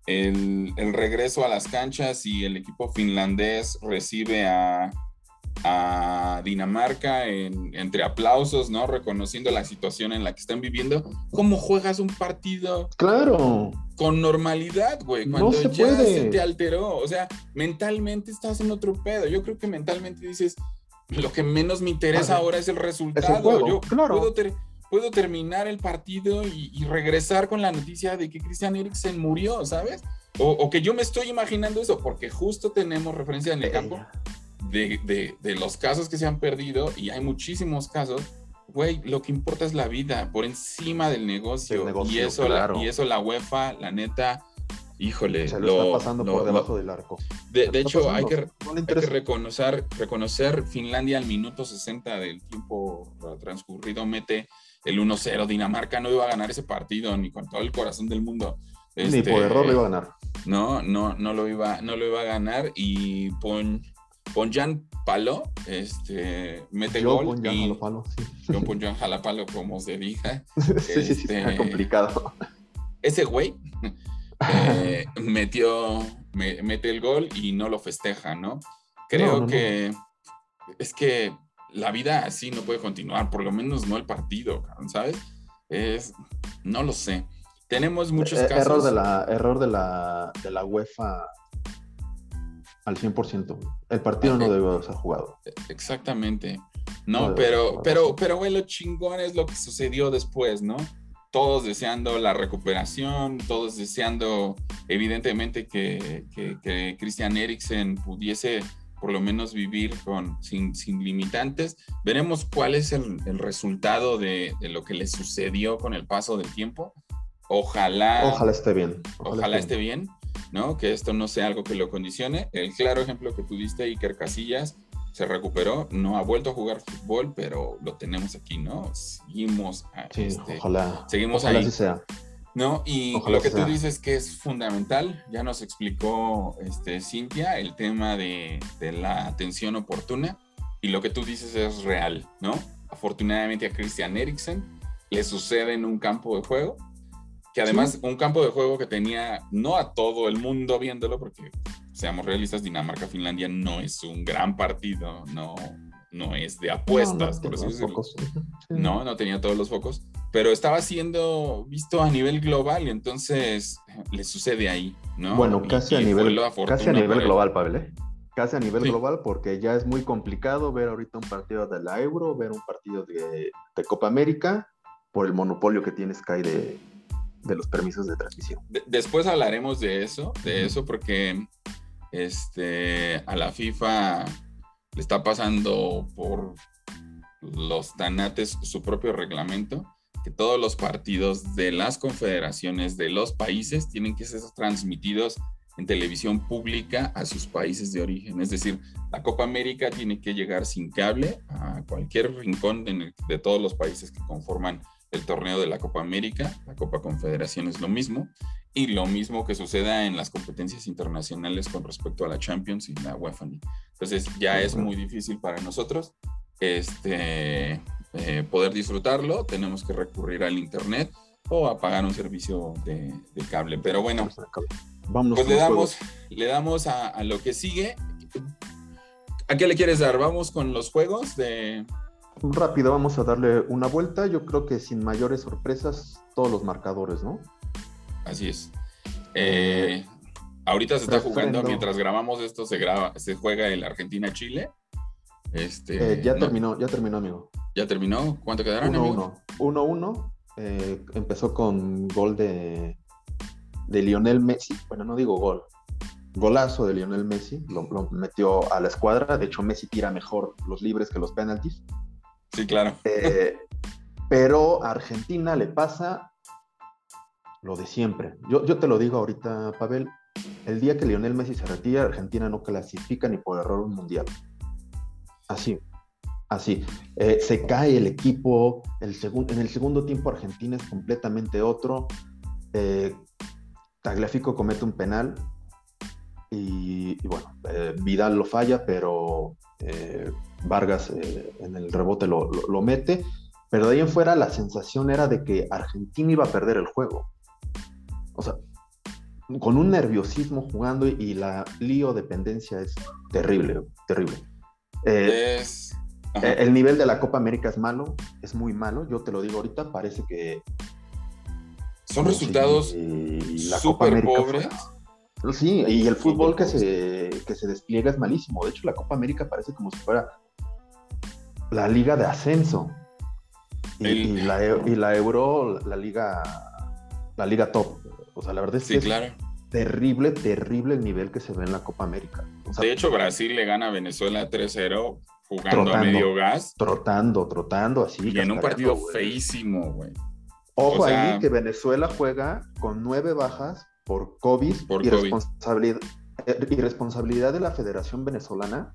el, regreso a las canchas y el equipo finlandés recibe a, Dinamarca entre aplausos, ¿no? Reconociendo la situación en la que están viviendo. ¿Cómo juegas un partido? Claro. Con normalidad, güey. Cuando se ya se te alteró. O sea, mentalmente estás en otro pedo. Yo creo que mentalmente dices, lo que menos me interesa ahora es el resultado. Yo puedo, terminar el partido y, regresar con la noticia de que Christian Eriksen murió, ¿sabes? O, que yo me estoy imaginando eso, porque justo tenemos referencia en el campo de, los casos que se han perdido y hay muchísimos casos. Güey, lo que importa es la vida por encima del negocio. y, eso, y eso la UEFA, la neta, híjole. Se lo, está pasando por debajo del arco. De, hecho, hay que, reconocer, reconocer Finlandia al minuto 60 del tiempo transcurrido mete el 1-0. Dinamarca no iba a ganar ese partido ni con todo el corazón del mundo. ni por este, error lo iba a ganar. No, no, no lo iba, no lo iba a ganar y Pon, Ponjan Palo este, mete Yo gol. Ponjan y, Jalapalo, sí. Yo Ponjan Jalapalo, como se diga. <laughs> sí, sí, sí, este, complicado. Ese güey eh, <laughs> metió, mete el gol y no lo festeja, ¿no? Creo que es que la vida así no puede continuar, por lo menos no el partido, ¿sabes? Es, no lo sé. Tenemos muchos eh, casos. Error de la, error de la, de la UEFA al 100%. El partido no debe ser jugado. Exactamente. No, pero, pero, pero, güey, lo chingón es lo que sucedió después, ¿no? todos deseando la recuperación, todos deseando evidentemente que, que, Christian Eriksen pudiese por lo menos vivir con, sin, sin limitantes. Veremos cuál es el, resultado de, lo que le sucedió con el paso del tiempo. Ojalá. Ojalá esté bien. Ojalá, esté bien, ¿no? Que esto no sea algo que lo condicione. El claro ejemplo que tú diste, Iker Casillas, se recuperó, no ha vuelto a jugar fútbol, pero lo tenemos aquí, ¿no? Seguimos, este, ojalá, seguimos ahí. Así sea. ¿No? Y lo que tú dices que es fundamental, ya nos explicó este, Cintia el tema de, de, la atención oportuna, y lo que tú dices es real, ¿no? Afortunadamente a Christian Eriksen le sucede en un campo de juego, que además un campo de juego que tenía no a todo el mundo viéndolo, porque seamos realistas, Dinamarca-Finlandia no es un gran partido, no, no es de apuestas, no, por así decirlo. No, no tenía todos los focos, pero estaba siendo visto a nivel global y entonces le sucede ahí, ¿no? Bueno, casi, a, nivel, casi a nivel global, Pavel, ¿eh? Casi a nivel global, porque ya es muy complicado ver ahorita un partido de la Euro, ver un partido de, de Copa América, por el monopolio que tiene Sky de, de los permisos de transmisión. después hablaremos de eso, de eso, porque este, a la FIFA le está pasando por los tanates su propio reglamento, que todos los partidos de las confederaciones de los países tienen que ser transmitidos en televisión pública a sus países de origen. Es decir, la Copa América tiene que llegar sin cable a cualquier rincón de, de todos los países que conforman el torneo de la Copa América, la Copa Confederación es lo mismo, y lo mismo que suceda en las competencias internacionales con respecto a la Champions y la UEFA. Entonces ya es muy difícil para nosotros este, eh, poder disfrutarlo, tenemos que recurrir al Internet o a pagar un servicio de, cable. Pero bueno, pues le damos, le damos a, a lo que sigue. ¿A qué le quieres dar? Vamos con los juegos de, Rápido, vamos a darle una vuelta. Yo creo que sin mayores sorpresas, todos los marcadores, ¿no? Así es. Eh, ahorita se está jugando, mientras grabamos esto, se graba, se juega el Argentina-Chile. Este, eh, ya terminó, ya terminó, amigo. ¿Ya terminó? ¿Cuánto quedaron, 1-1. 1-1. Eh, empezó con gol de, de Lionel Messi. Bueno, no digo gol. Golazo de Lionel Messi. Lo, lo metió a la escuadra. De hecho, Messi tira mejor los libres que los penaltis. Sí, claro. Eh, pero a Argentina le pasa lo de siempre. Yo, yo te lo digo ahorita, Pavel, el día que Lionel Messi se retira, Argentina no clasifica ni por error un mundial. Así, así. Eh, se cae el equipo, en el segundo tiempo Argentina es completamente otro. Eh, comete un penal y, bueno, Vidal lo falla, pero Vargas eh, en el rebote lo, mete, pero de ahí en fuera la sensación era de que Argentina iba a perder el juego. O sea, con un nerviosismo jugando y, la lío dependencia es terrible, terrible. Eh, eh, el nivel de la Copa América es malo, es muy malo, yo te lo digo ahorita, parece que... Son resultados súper pobres. Sí, y el fútbol que se, que se despliega es malísimo. De hecho, la Copa América parece como si fuera la liga de ascenso. Y, la, y la Euro, la liga, la liga top. O sea, la verdad es sí, claro. terrible, terrible el nivel que se ve en la Copa América. de hecho, Brasil le gana a Venezuela 3-0 jugando a medio gas. Trotando, trotando así. Y en un partido feísimo, güey. Ojo ahí que Venezuela juega con nueve bajas por COVID, y, Responsabilidad, eh, y responsabilidad de la Federación Venezolana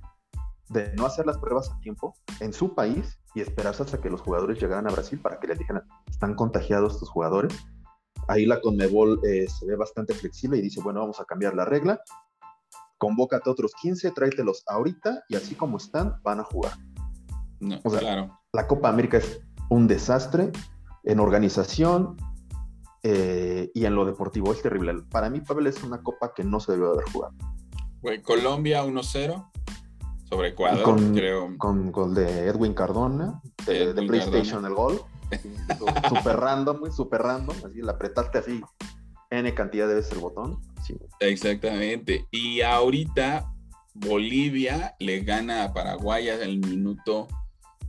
de no hacer las pruebas a tiempo en su país y esperarse hasta que los jugadores llegaran a Brasil para que les dijeran, están contagiados estos jugadores. Ahí la Conmebol eh, se ve bastante flexible y dice, bueno, vamos a cambiar la regla. Convócate a otros 15, tráetelos ahorita y así como están, van a jugar. claro. La Copa América es un desastre en organización eh, y en lo deportivo. Es terrible. Para mí, Pavel, es una copa que no se debió haber jugado. Colombia 1-0 sobre Ecuador, con, creo. Con gol de Edwin Cardona, de, PlayStation el gol. super random, muy super random. Así le apretaste así N cantidad de veces el botón. Exactamente. Y ahorita Bolivia le gana a Paraguay el minuto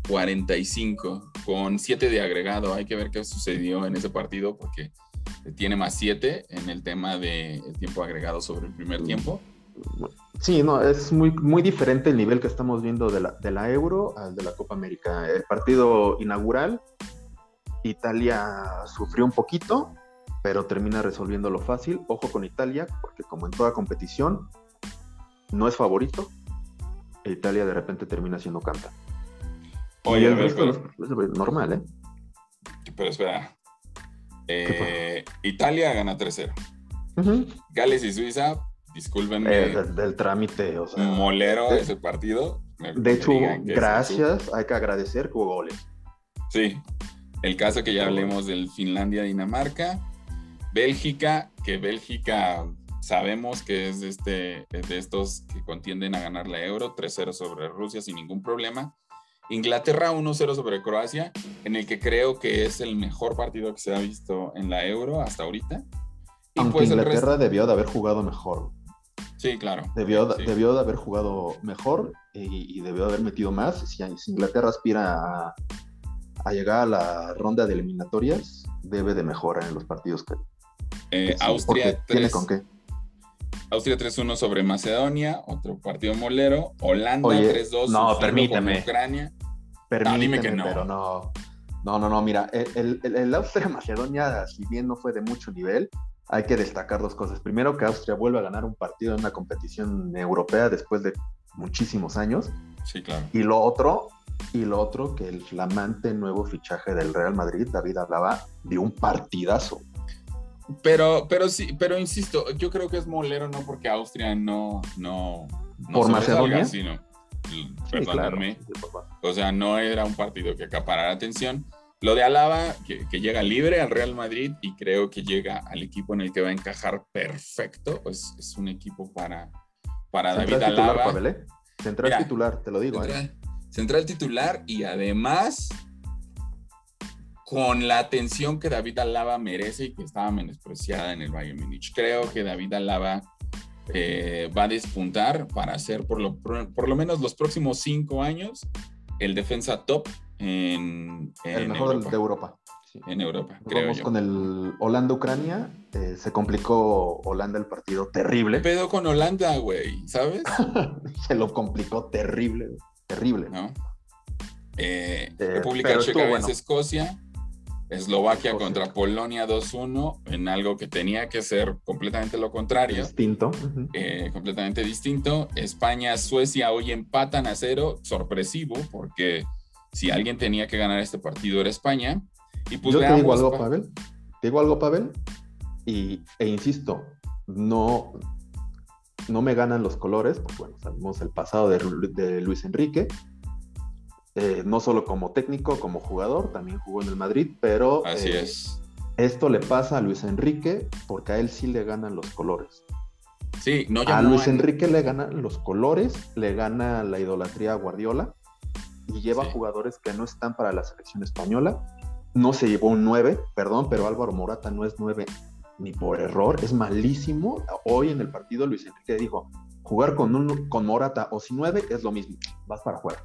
45 con 7 de agregado. Hay que ver qué sucedió en ese partido porque tiene más 7 en el tema de tiempo agregado sobre el primer tiempo. Sí, no, es muy, muy diferente el nivel que estamos viendo de la, de la Euro al de la Copa América. El partido inaugural, Italia sufrió un poquito, pero termina resolviéndolo fácil. Ojo con Italia, porque como en toda competición, no es favorito. Italia de repente termina siendo canta. Oye, el resto normal, ¿eh? Pero espera. Eh, Italia gana 3-0. Gales y Suiza, discúlpenme. Eh, del, trámite, o sea. Molero ese partido. De hecho, gracias, hay que agradecer que hubo goles. Sí. El caso que ya hablemos del Finlandia-Dinamarca. Bélgica, que Bélgica sabemos que es de, este, de estos que contienden a ganar la Euro, 3-0 sobre Rusia sin ningún problema. Inglaterra 1-0 sobre Croacia, en el que creo que es el mejor partido que se ha visto en la Euro hasta ahorita. Y Aunque pues Inglaterra debió de haber jugado mejor. Sí, claro. Debió, debió de haber jugado mejor y, debió de haber metido más. Si, Inglaterra aspira a, llegar a la ronda de eliminatorias, debe de mejorar en los partidos que... Eh, Austria 3, ¿Tiene con qué? Austria 3-1 sobre Macedonia, otro partido molero. Holanda 3-2 no, permíteme. Ucrania. Permíteme, que no. pero no. No, no, no, mira, el, el, Austria-Macedonia, si bien no fue de mucho nivel, hay que destacar dos cosas. Primero, que Austria vuelve a ganar un partido en una competición europea después de muchísimos años. Sí, claro. Y lo otro, y lo otro, que el flamante nuevo fichaje del Real Madrid, David hablaba de un partidazo. Pero, pero sí, pero insisto, yo creo que es molero, no porque Austria no, no, no por Macedonia, sino, perdóname, o sea, no era un partido que acaparara atención. Lo de Alaba, que, llega libre al Real Madrid y creo que llega al equipo en el que va a encajar perfecto, pues es un equipo para, para David Alaba. ¿eh? Central titular, te lo digo. ¿eh? central titular y además con la atención que David Alaba merece y que estaba menospreciada en el Bayern Múnich. Creo que David Alaba eh, va a despuntar para ser por lo, por lo menos los próximos cinco años el defensa top en, el mejor de Europa. En Europa, Vamos con el Holanda-Ucrania. Eh, se complicó Holanda el partido terrible. ¿Qué pedo con Holanda, güey? ¿Sabes? <laughs> se lo complicó terrible, terrible. ¿No? Eh, República Checa Escocia. Eslovaquia contra Polonia 2-1 en algo que tenía que ser completamente lo contrario. Distinto. Eh, completamente distinto. España, Suecia hoy empatan a cero, sorpresivo, porque si alguien tenía que ganar este partido era España. Y pues Yo te digo algo, Pavel. Te digo algo, Pavel. Y, e insisto, no, no me ganan los colores, porque bueno, sabemos el pasado de, de Luis Enrique, eh, no solo como técnico, como jugador, también jugó en el Madrid, pero Así eh, es. esto le pasa a Luis Enrique porque a él sí le ganan los colores. Sí, no A Luis Enrique le ganan los colores, le gana la idolatría a Guardiola y lleva jugadores que no están para la selección española. No se llevó un 9, perdón, pero Álvaro Morata no es 9 ni por error, es malísimo. Hoy en el partido Luis Enrique dijo, jugar con, un, con Morata o sin 9 es lo mismo, vas para afuera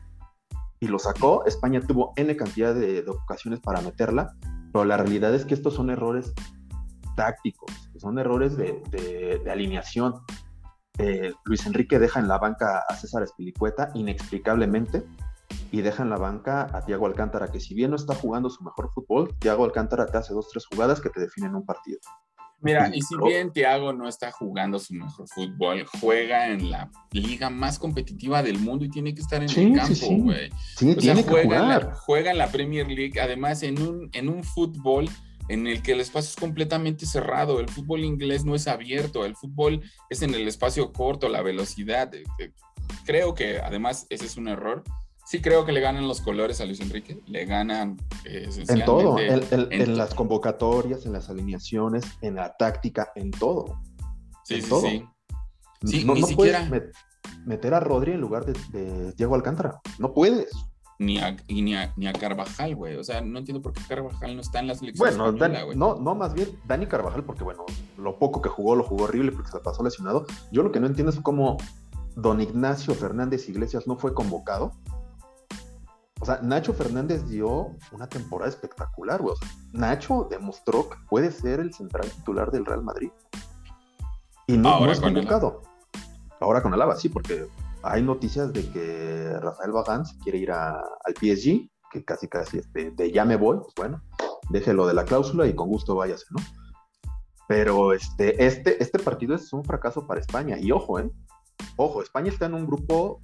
y lo sacó. España tuvo N cantidad de, ocasiones para meterla, pero la realidad es que estos son errores tácticos, son errores de, alineación. Eh, Luis Enrique deja en la banca a César Espilicueta inexplicablemente y deja en la banca a Tiago Alcántara, que si bien no está jugando su mejor fútbol, Tiago Alcántara te hace dos, tres jugadas que te definen un partido. Mira, y si bien Tiago no está jugando su mejor fútbol, juega en la liga más competitiva del mundo y tiene que estar en el campo, güey. Sí, tiene que juega, jugar. En la, juega en la Premier League, además en un, en un fútbol en el que el espacio es completamente cerrado. El fútbol inglés no es abierto, el fútbol es en el espacio corto, la velocidad. Eh, eh, creo que además ese es un error sí creo que le ganan los colores a Luis Enrique, le ganan eh, en todo, en, las convocatorias, en las alineaciones, en la táctica, en todo. Sí, sí, sí. sí. no, puedes meter a Rodri en lugar de, Diego Alcántara, no puedes. Ni a, ni, a, ni a Carvajal, güey. O sea, no entiendo por qué Carvajal no está en las selección. Bueno, no, no, más bien Dani Carvajal, porque bueno, lo poco que jugó lo jugó horrible porque se pasó lesionado. Yo lo que no entiendo es cómo don Ignacio Fernández Iglesias no fue convocado o sea, Nacho Fernández dio una temporada espectacular, güey. Nacho demostró que puede ser el central titular del Real Madrid. Y no, Ahora es convocado. Ahora con Alaba, sí, porque hay noticias de que Rafael Bagán quiere ir al PSG, que casi casi este, de ya me voy, pues bueno, déjelo de la cláusula y con gusto váyase, ¿no? Pero este, este, este partido es un fracaso para España. Y ojo, ¿eh? Ojo, España está en un grupo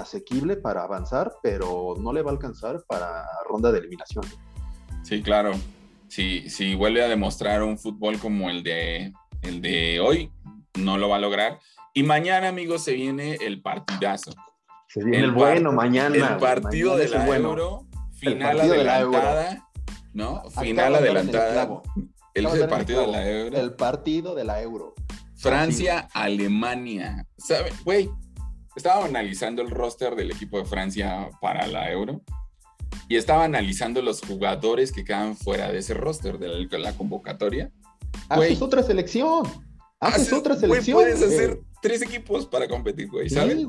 asequible para avanzar, pero no le va a alcanzar para ronda de eliminación. Sí, claro. Si, si vuelve a demostrar un fútbol como el de, el de hoy, no lo va a lograr. Y mañana, amigos, se viene el partidazo. Se viene el, bueno mañana. El partido de la Euro, final adelantada, ¿no? Final adelantada. El, el partido de la Euro. El partido de la Euro. Francia, Alemania. ¿Sabe? Güey, estaba analizando el roster del equipo de Francia para la Euro y estaba analizando los jugadores que quedan fuera de ese roster de la, convocatoria. Haces otra selección. Haces, otra selección. puedes hacer tres equipos para competir, güey, ¿sabes?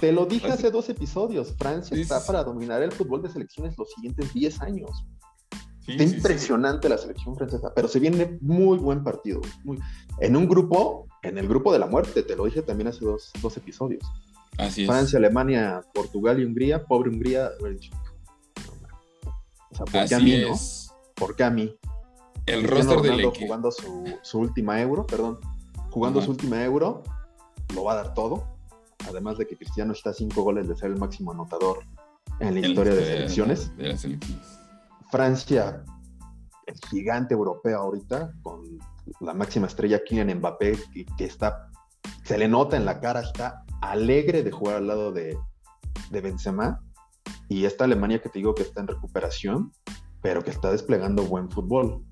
Te lo dije hace dos episodios. Francia está para dominar el fútbol de selecciones los siguientes 10 años. está impresionante la selección francesa, pero se viene muy buen partido. En un grupo, en el grupo de la muerte, te lo dije también hace dos, dos episodios. Francia, Alemania, Portugal y Hungría. Pobre Hungría. O sea, ¿por qué a mí, no? ¿Por qué a mí? El roster del equipo. Jugando su, última euro, perdón. Jugando su última euro, lo va a dar todo. Además de que Cristiano está a cinco goles de ser el máximo anotador en la historia de, selecciones. Francia, el gigante europeo ahorita, con la máxima estrella Kylian Mbappé, que está, se le nota en la cara, está alegre de jugar al lado de, de Benzema y esta Alemania que te digo que está en recuperación, pero que está desplegando buen fútbol.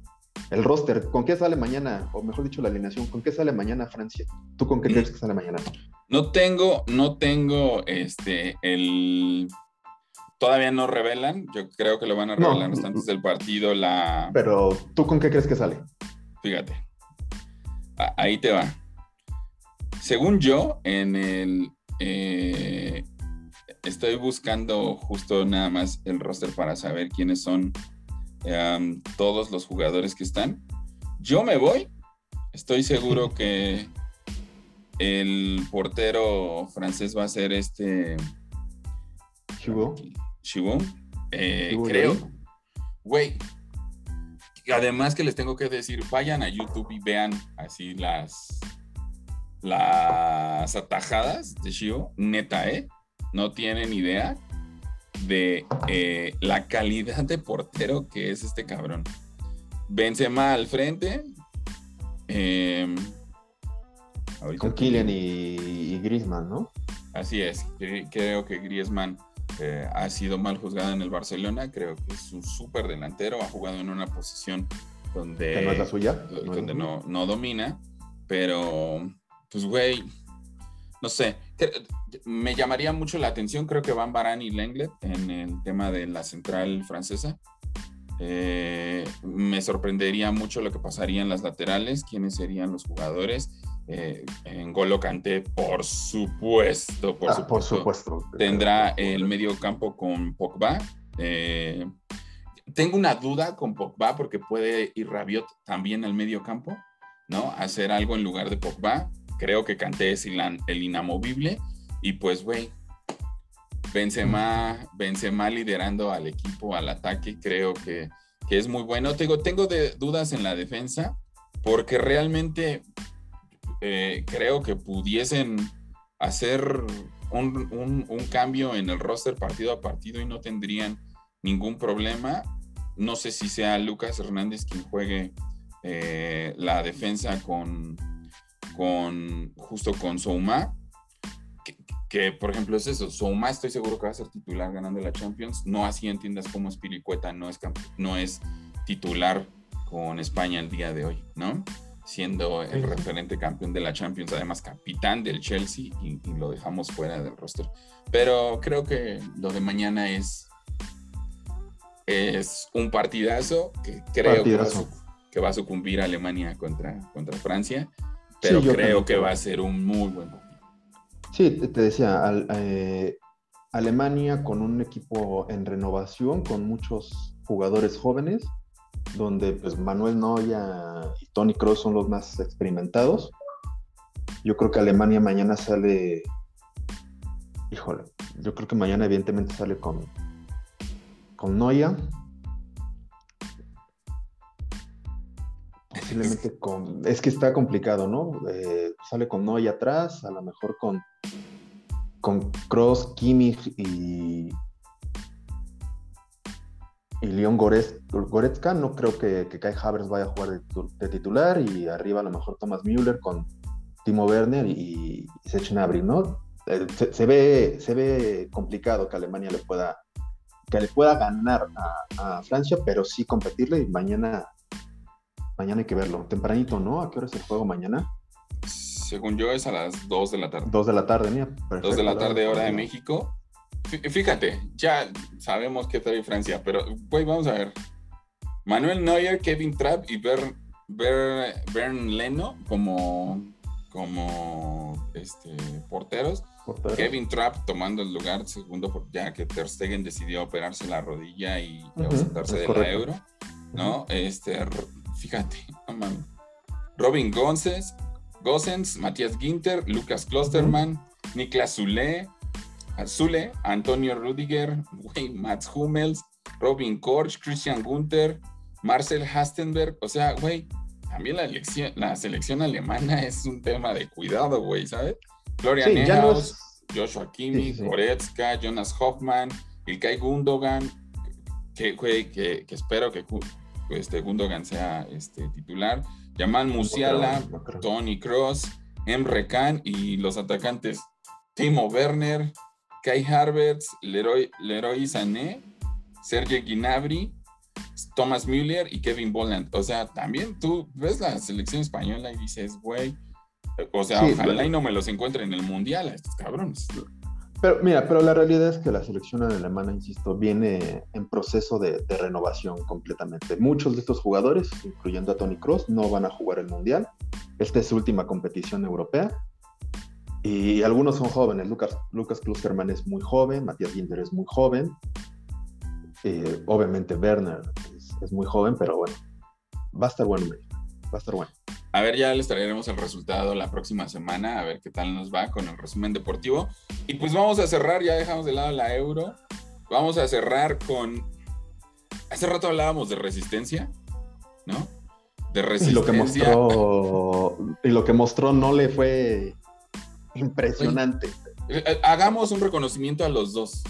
El roster, ¿con qué sale mañana? O mejor dicho, la alineación, ¿con qué sale mañana Francia? ¿Tú con qué mm. crees que sale mañana? No tengo, no tengo este, el... Todavía no revelan, yo creo que lo van a revelar antes del partido la... Pero, ¿tú con qué crees que sale? Fíjate, ahí te va. Según yo, en el... Eh, estoy buscando justo nada más el roster para saber quiénes son todos los jugadores que están. Yo me voy. Estoy seguro <laughs> que el portero francés va a ser este... Chibou. Eh, creo. Güey. Además que les tengo que decir, vayan a YouTube y vean así las las atajadas de Shio, neta, ¿eh? No tienen idea de eh, la calidad de portero que es este cabrón. Benzema al frente. Em, Con Kylian y, Griezmann, ¿no? Así es. Creo que Griezmann eh, ha sido mal juzgado en el Barcelona. Creo que es un súper delantero. Ha jugado en una posición donde, no es la suya? donde no, no domina. Pero pues, güey, no sé, me llamaría mucho la atención, creo que Van Barán y Lenglet en el tema de la central francesa. Eh, me sorprendería mucho lo que pasaría en las laterales, quiénes serían los jugadores. Eh, en Golo Kanté, por supuesto, por, ah, supuesto, Tendrá el medio campo con Pogba. Eh, tengo una duda con Pogba porque puede ir Rabiot también al medio campo, ¿no? Hacer algo en lugar de Pogba. Creo que Kanté es el inamovible y pues, güey, Benzema, Benzema liderando al equipo, al ataque, creo que, es muy bueno. Tengo, tengo de, dudas en la defensa porque realmente eh, creo que pudiesen hacer un, cambio en el roster partido a partido y no tendrían ningún problema. No sé si sea Lucas Hernández quien juegue eh, la defensa con, con justo con Souma que por ejemplo es eso, Souma estoy seguro que va a ser titular ganando la Champions, no así entiendas cómo Spiricueta no no es titular con España el día de hoy, ¿no? Siendo el referente campeón de la Champions, además capitán del Chelsea y, lo dejamos fuera del roster. Pero creo que lo de mañana es, es un partidazo que creo Que, va a, sucumbir Alemania contra, contra Francia, pero creo que va a ser un muy buen partido. Sí, te decía, eh, Alemania con un equipo en renovación, con muchos jugadores jóvenes, donde pues Manuel Noya y Tony Kroos son los más experimentados. Yo creo que Alemania mañana sale, híjole, yo creo que mañana evidentemente sale con, con Noya, Posiblemente con. Es que está complicado, ¿no? Eh, sale con Noy atrás, a lo mejor con. Con Cross, Kimmich y. Y Leon Goretzka. No creo que, que Kai Havers vaya a jugar de, titular. Y arriba a lo mejor Thomas Müller con Timo Werner y, y Sech ¿no? Eh, se, ve, se ve complicado que Alemania le pueda que le pueda ganar a, a Francia, pero sí competirle y mañana Mañana hay que verlo. Tempranito, ¿no? ¿A qué hora es el juego mañana? Según yo es a las 2 de la tarde. 2 de la tarde, mía. 2 de la tarde, hora de México. Fíjate, ya sabemos que trae Francia, pero güey, vamos a ver. Manuel Neuer, Kevin Trapp y Bern, Bern, Leno como, como este, porteros. Kevin Trapp tomando el lugar segundo, ya que Ter Stegen decidió operarse la rodilla y ausentarse de la euro. ¿no? Este, fíjate, Robin Gonzes, Gossens, Matías Ginter, Lucas Klosterman, Niklas Zule, Zule, Antonio Rudiger, Mats Hummels, Robin Korch, Christian Gunther, Marcel Hastenberg, o sea, güey, también la, elección, la selección alemana es un tema de cuidado, güey, ¿sabes? Florian sí, Joshua Kimmich, Goretzka, Jonas Hoffman, Ilkay Gundogan, que, güey, que, que espero que este, Gundogan sea este, titular, Jamal Musiala, Tony Cross, Emre Can y los atacantes Timo Werner, Kai Harberts, Leroy, Leroy Sané, Sergio Gnabry, Thomas Müller y Kevin Bolland. O sea, también tú ves la selección española y dices, güey, o sea, ojalá y no me los encuentre en el mundial a estos cabrones. Pero mira, pero la realidad es que la selección alemana, insisto, viene en proceso de, renovación completamente. Muchos de estos jugadores, incluyendo a Tony Cross, no van a jugar el Mundial. Esta es su última competición europea. Y algunos son jóvenes. Lucas, Lucas Klusterman es muy joven, Matías Ginter es muy joven. Eh, obviamente Werner es, es, muy joven, pero bueno, va a estar bueno, va a estar bueno. A ver, ya les traeremos el resultado la próxima semana, a ver qué tal nos va con el resumen deportivo. Y pues vamos a cerrar, ya dejamos de lado la euro. Vamos a cerrar con... Hace rato hablábamos de resistencia, ¿no? De resistencia. Y lo que mostró, y lo que mostró no le fue impresionante. Eh, hagamos un reconocimiento a los dos.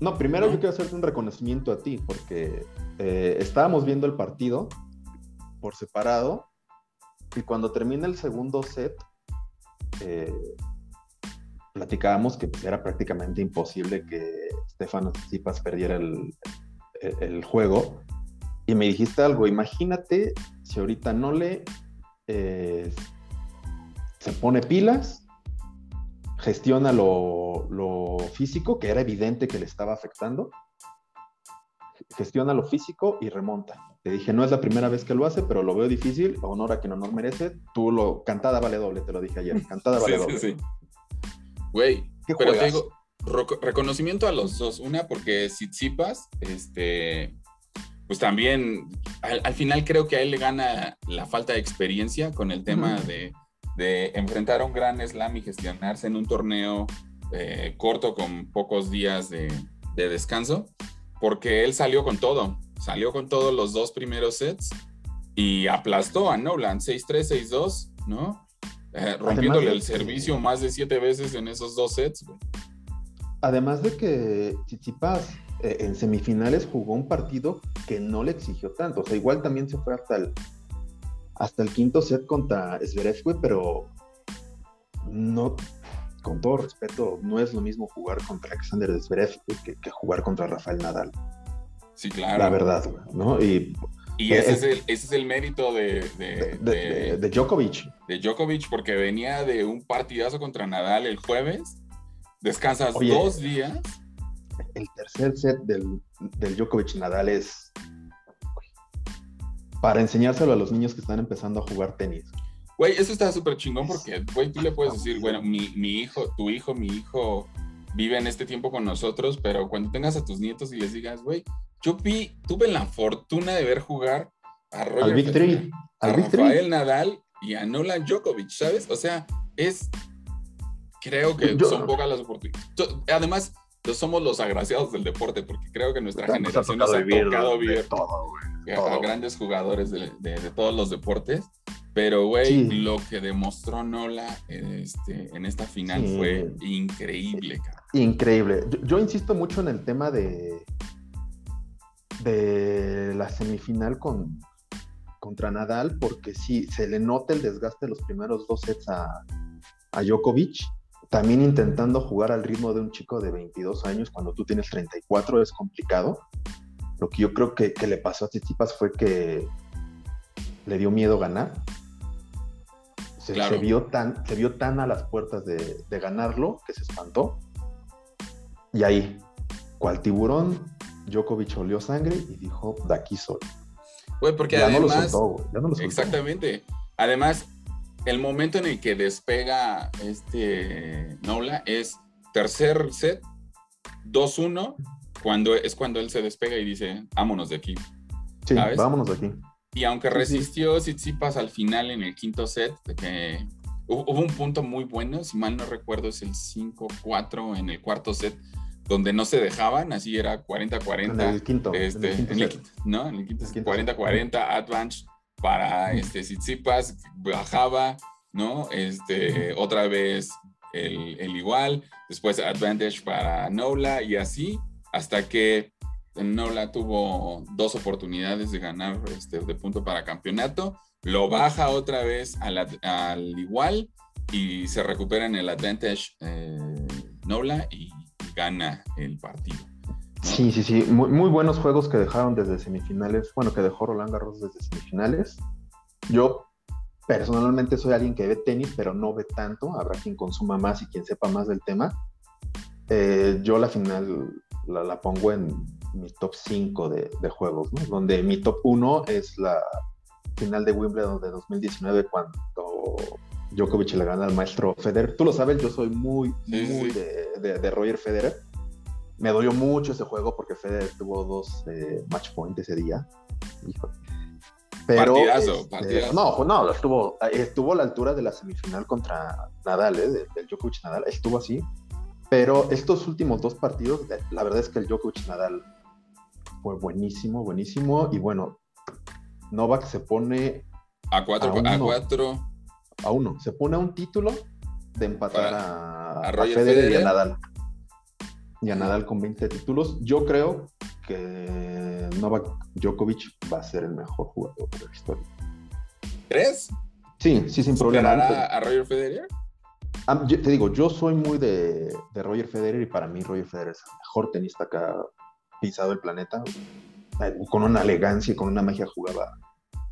No, primero yo quiero hacerte un reconocimiento a ti, porque eh, estábamos viendo el partido por separado y cuando termina el segundo set, eh, platicábamos que pues, era prácticamente imposible que Stefano Tsipas perdiera el, juego. Y me dijiste algo, imagínate si ahorita no le eh, se pone pilas, gestiona lo, lo, físico, que era evidente que le estaba afectando, gestiona lo físico y remonta. te dije, no es la primera vez que lo hace, pero lo veo difícil, honor a quien honor merece. Tú lo, cantada vale doble, te lo dije ayer, <laughs> cantada vale doble. Sí, sí. Güey, pero te digo, reconocimiento a los dos. Una, porque Tsitsipas, este, pues también, al, final creo que a él le gana la falta de experiencia con el tema de, enfrentar a un gran slam y gestionarse en un torneo eh, corto con pocos días de, descanso, porque él salió con todo, salió con todos los dos primeros sets y aplastó a Nolan 6-3, 6-2, ¿no? Eh, rompiéndole el servicio más de siete veces en esos dos sets. Además de que Tsitsipas eh, en semifinales jugó un partido que no le exigió tanto. O sea, igual también se fue hasta el, hasta el quinto set contra Zverev, pero no, con todo respeto, no es lo mismo jugar contra Alexander Zverev que, jugar contra Rafael Nadal. Sí, claro. La verdad, ¿no? Y, ese, es, el, ese es el mérito de de, de Djokovic. De Djokovic, porque venía de un partidazo contra Nadal el jueves, descansas dos días el tercer set del, del Djokovic Nadal es para enseñárselo a los niños que están empezando a jugar tenis. Güey, eso está súper chingón porque, güey, tú le puedes decir, bueno, mi, mi, hijo, tu hijo, mi hijo vive en este tiempo con nosotros, pero cuando tengas a tus nietos y les digas, güey, yo vi, tuve la fortuna de ver jugar a Roger a Rafael Nadal y a Nolan Djokovic, ¿sabes? O sea, es, creo que son pocas las oportunidades. Además, somos los agraciados del deporte, porque creo que nuestra generación nos ha tocado vivir a, grandes jugadores de, todos los deportes. Pero, güey, lo que demostró Nola este, en esta final fue increíble, Increíble. Yo, insisto mucho en el tema de, de la semifinal con, contra Nadal, porque sí, se le nota el desgaste de los primeros dos sets a, a Djokovic también intentando jugar al ritmo de un chico de 22 años cuando tú tienes 34 es complicado. Lo que yo creo que, le pasó a Tsitsipas fue que le dio miedo ganar. Se, vio, tan, se vio tan a las puertas de, ganarlo que se espantó. Y ahí, cual tiburón, Djokovic olió sangre y dijo, de aquí soy. Güey, porque ya además... No lo soltó, Exactamente. Además, el momento en el que despega este Nola es tercer set, 2-1, cuando es cuando él se despega y dice, vámonos de aquí. Sí, vámonos de aquí. Y aunque resistió Tsitsipas al final en el quinto set, que hubo, un punto muy bueno, si mal no recuerdo es el 5-4 en el cuarto set, donde no se dejaban, así era 40-40. En el quinto. Este, en el quinto, ¿no? En el quinto, 40-40, advance para este, Tsitsipas, bajaba, ¿no? Este, otra vez el, igual, después advantage para Nola y así, hasta que Nola tuvo dos oportunidades de ganar este, de punto para campeonato, lo baja otra vez al, igual y se recupera en el advantage eh, Nola y gana el partido. Sí, sí, sí. Muy, buenos juegos que dejaron desde semifinales. Bueno, que dejó Roland Garros desde semifinales. Yo personalmente soy alguien que ve tenis, pero no ve tanto. Habrá quien consuma más y quien sepa más del tema. Eh, yo la final la, pongo en mi top 5 de, juegos, ¿no? donde mi top 1 es la final de Wimbledon de 2019 cuando Djokovic le gana al maestro Federer. Tú lo sabes, yo soy muy, muy De, de Roger Federer me dolió mucho ese juego porque Federer tuvo dos eh, match points ese día. Pero, partidazo, este, partidazo. No, no, estuvo, estuvo a la altura de la semifinal contra Nadal, ¿eh? del Djokovic Nadal, estuvo así. Pero estos últimos dos partidos, la verdad es que el Djokovic Nadal fue buenísimo, buenísimo. Y bueno, Novak se pone a cuatro, a, uno, a cuatro. A uno, se pone a un título de empatar a, a, Federer y a Nadal y a Nadal con 20 títulos. Yo creo que Novak Djokovic va a ser el mejor jugador de la historia. ¿Crees? Sí, sí, sin problema. A Roger Federer? Ah, te digo, yo soy muy de, Roger Federer y para mí Roger Federer es el mejor tenista que ha pisado el planeta. Eh, con una elegancia y con una magia jugaba.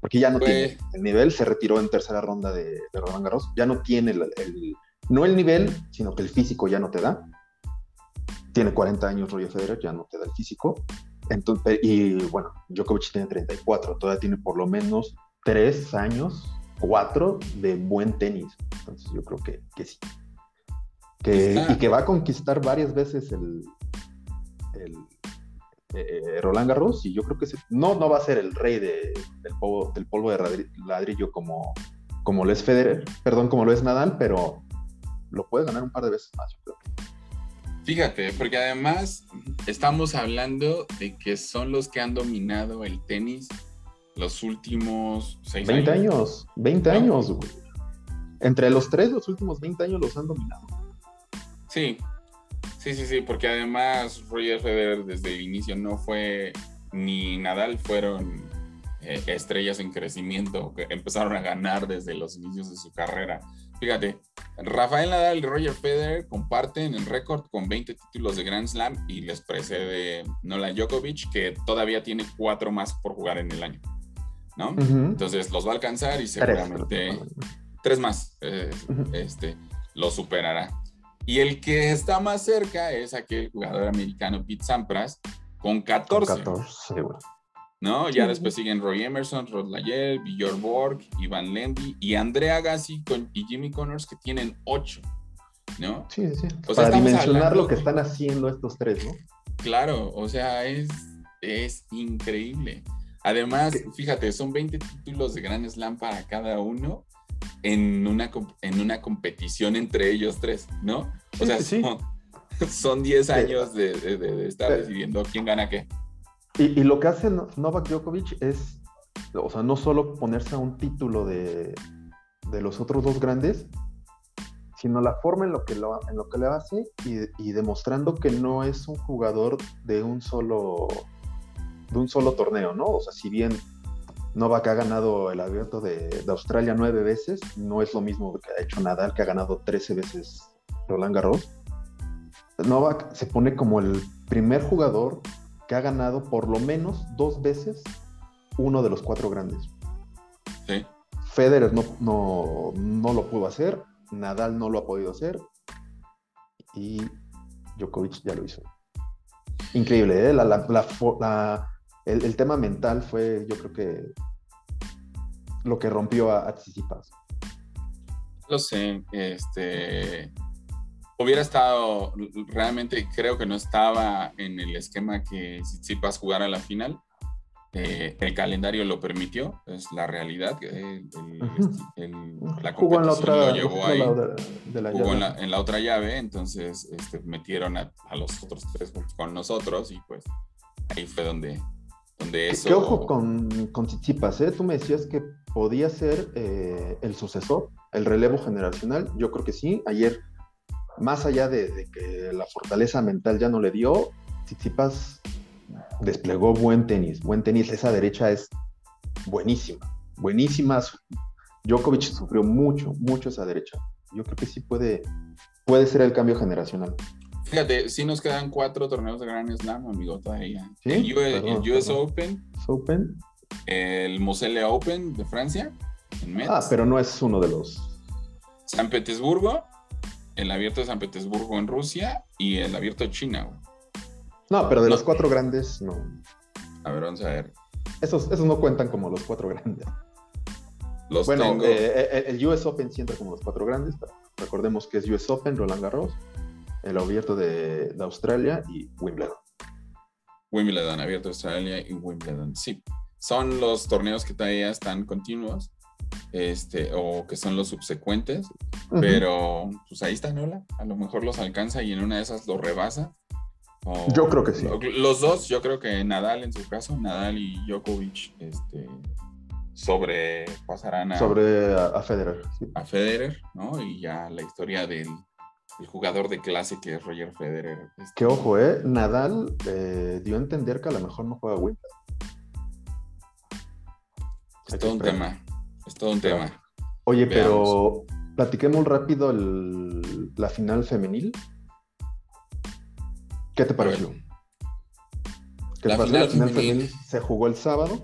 Porque ya no tiene el nivel, se retiró en tercera ronda de, Roland Garros. Ya no tiene el, no el nivel, sino que el físico ya no te da tiene 40 años Roger Federer, ya no te da el físico. Entonces, y bueno, Djokovic tiene 34, todavía tiene por lo menos tres años, cuatro de buen tenis. Entonces yo creo que, que sí. Que, y que va a conquistar varias veces el, el eh, Roland Garros y yo creo que no, no va a ser el rey del, polvo, del polvo de ladrillo como, como lo es Federer, perdón, como lo es Nadal, pero lo puede ganar un par de veces más, yo creo. Fíjate, porque además estamos hablando de que son los que han dominado el tenis los últimos seis 20 años. 20 años, Entre los tres, los últimos 20 años los han dominado. Sí, sí, sí, sí, porque además Roger Federer desde el inicio no fue, ni Nadal fueron eh, estrellas en crecimiento, que empezaron a ganar desde los inicios de su carrera. Fíjate, Rafael Nadal y Roger Federer comparten el récord con 20 títulos de Grand Slam y les precede Nolan Djokovic, que todavía tiene cuatro más por jugar en el año. ¿No? Entonces los va a alcanzar y seguramente tres, más eh, este, lo superará. Y el que está más cerca es aquel jugador americano Pete Sampras con 14. Con 14 ¿no? Ya después siguen Roy Emerson, Rod Layel, Bjorn Borg, Ivan Lendy y Andrea Gassi con, y Jimmy Connors que tienen ocho, ¿no? Sí, sí. Para dimensionar lo que están haciendo estos tres, ¿no? Claro, o sea, es, es increíble. Además, fíjate, son 20 títulos de Grand Slam para cada uno en una, en una competición entre ellos tres, ¿no? O sea, son, <laughs> 10 años de estar decidiendo quién gana qué. Y, lo que hace Novak Djokovic es, o sea, no solo ponerse a un título de, los otros dos grandes, sino la forma en lo que, lo, en lo que le hace y, demostrando que no es un jugador de un solo de un solo torneo, ¿no? O sea, si bien Novak ha ganado el abierto de, de, Australia nueve veces, no es lo mismo que ha hecho Nadal, que ha ganado 13 veces Roland Garros. Novak se pone como el primer jugador ha ganado por lo menos dos veces uno de los cuatro grandes. Sí. Federer no, no, lo pudo hacer, Nadal no lo ha podido hacer y Djokovic ya lo hizo. Increíble, ¿eh? El, tema mental fue, yo creo que lo que rompió a, a Tsitsipas. Lo sé, este hubiera estado, realmente creo que no estaba en el esquema que si vas a jugar a la final. Eh, el calendario lo permitió, es la realidad. El, la competición la otra, lo llevó ahí. De, la jugó en, la, en, la, otra llave, entonces este, metieron a, los otros tres con nosotros y pues ahí fue donde, donde eso... ¿Qué, ojo con, con ¿eh? Tú me decías que podía ser eh, el sucesor, el relevo generacional. Yo creo que sí. Ayer más allá de, que la fortaleza mental ya no le dio, Tsitsipas desplegó buen tenis, buen tenis, esa derecha es buenísima, buenísima. Djokovic sufrió mucho, mucho esa derecha. Yo creo que sí puede, puede ser el cambio generacional. Fíjate, sí nos quedan cuatro torneos de Grand Slam, amigo, todavía. El, US, Open, Open, el Moselle Open de Francia, en Metz. Ah, pero no es uno de los. San Petersburgo el abierto de San Petersburgo en Rusia y el abierto de China. No, pero de los cuatro grandes, no. A ver, vamos a ver. Esos, esos no cuentan como los cuatro grandes. Los bueno, tengo... Eh, eh, el US Open sí entra como los cuatro grandes, pero recordemos que es US Open, Roland Garros, el abierto de, Australia y Wimbledon. Wimbledon, abierto de Australia y Wimbledon, sí. Son los torneos que todavía están continuos este, o que son los subsecuentes, pero pues ahí está Nola, a lo mejor los alcanza y en una de esas los rebasa. yo creo que sí. Los dos, yo creo que Nadal en su caso, Nadal y Djokovic, este, sobrepasarán a, sobre a, Federer. A Federer, ¿no? Y ya la historia del jugador de clase que es Roger Federer. Este, que ojo, ¿eh? Nadal eh, dio a entender que a lo mejor no juega Wimbledon. Es todo un tema. Es todo un tema. Oye, pero platiquemos rápido la final femenil. ¿Qué te pareció? la, final, femenil se jugó el sábado.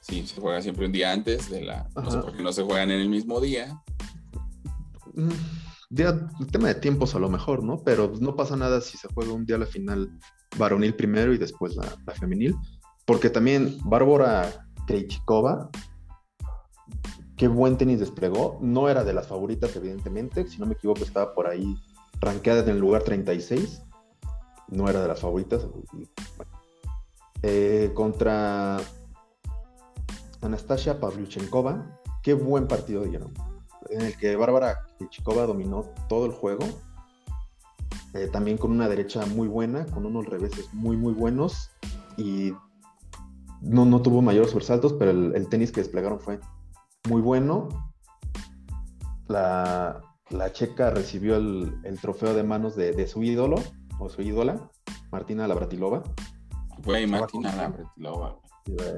Sí, se juega siempre un día antes de la. No sé por qué no se juegan en el mismo día. Mm, el tema de tiempos a lo mejor, ¿no? Pero no pasa nada si se juega un día la final varonil primero y después la, femenil, porque también Bárbara Krejcikova, qué buen tenis desplegó, no era de las favoritas evidentemente, si no me equivoco estaba por ahí rankeada en el lugar 36, no era de las favoritas, eh, contra Anastasia Pavlyuchenkova, qué buen partido dieron en el que Bárbara Chikova dominó todo el juego. Eh, también con una derecha muy buena, con unos reveses muy, muy buenos. Y no, no tuvo mayores sobresaltos, pero el, tenis que desplegaron fue muy bueno. La, checa recibió el, trofeo de manos de, su ídolo, o su ídola, Martina Labratilova. Güey, Martina Labratilova.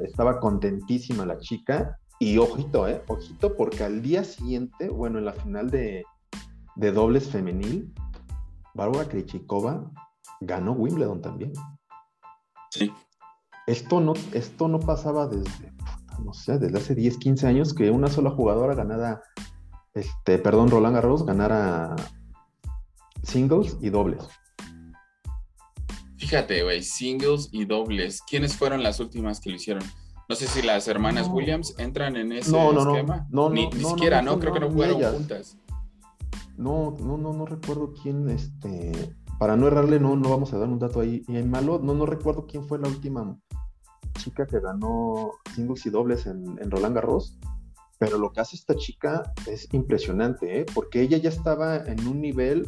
Estaba contentísima la chica y ojito, ¿eh? Ojito, porque al día siguiente, bueno, en la final de, dobles femenil, Bárbara Krejcikova ganó Wimbledon también. Sí. Esto no, esto no pasaba desde, no sé, desde hace 10, 15 años que una sola jugadora ganara, este, perdón, Roland Garros ganara singles y dobles. Fíjate, güey, singles y dobles. ¿Quiénes fueron las últimas que lo hicieron? No sé si las hermanas Williams entran en ese esquema. No, no, ni, ni siquiera, ¿no? Creo que no jugaron juntas. No, no, no, no recuerdo quién, este, para no errarle, no, no vamos a dar un dato ahí, y en malo, no, no recuerdo quién fue la última chica que ganó singles y dobles en, en Roland Garros, pero lo que hace esta chica es impresionante, ¿eh? porque ella ya estaba en un nivel,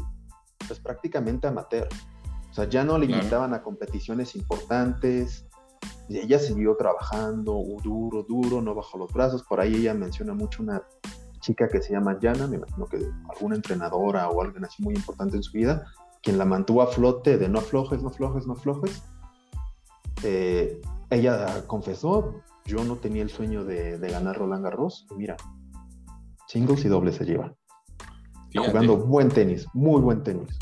pues prácticamente amateur, o sea, ya no le limitaban a competiciones importantes, y ella siguió trabajando duro, duro, no bajó los brazos. Por ahí ella menciona mucho una chica que se llama Yana, me imagino que alguna entrenadora o alguien así muy importante en su vida, quien la mantuvo a flote de no aflojes, no aflojes, no aflojes. Eh, ella confesó, yo no tenía el sueño de, ganar Roland Garros, y mira, singles y dobles se llevan. Jugando buen tenis, muy buen tenis.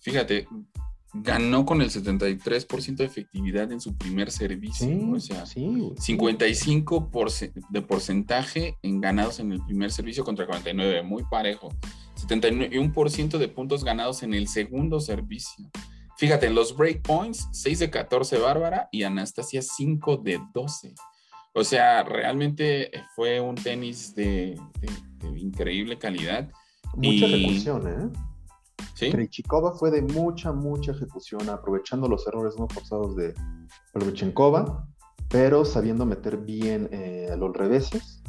Fíjate, ganó con el 73% de efectividad en su primer servicio. o sea, 55 de porcentaje en ganados en el primer servicio contra 49, muy parejo. 71% de puntos ganados en el segundo servicio. Fíjate, en los breakpoints, 6 de 14 Bárbara y Anastasia 5 de 12. O sea, realmente fue un tenis de, increíble calidad. Mucha y... ¿eh? Krejcikova fue de mucha, mucha ejecución, aprovechando los errores no forzados de Pavlyuchenkova, pero sabiendo meter bien eh, los reveses.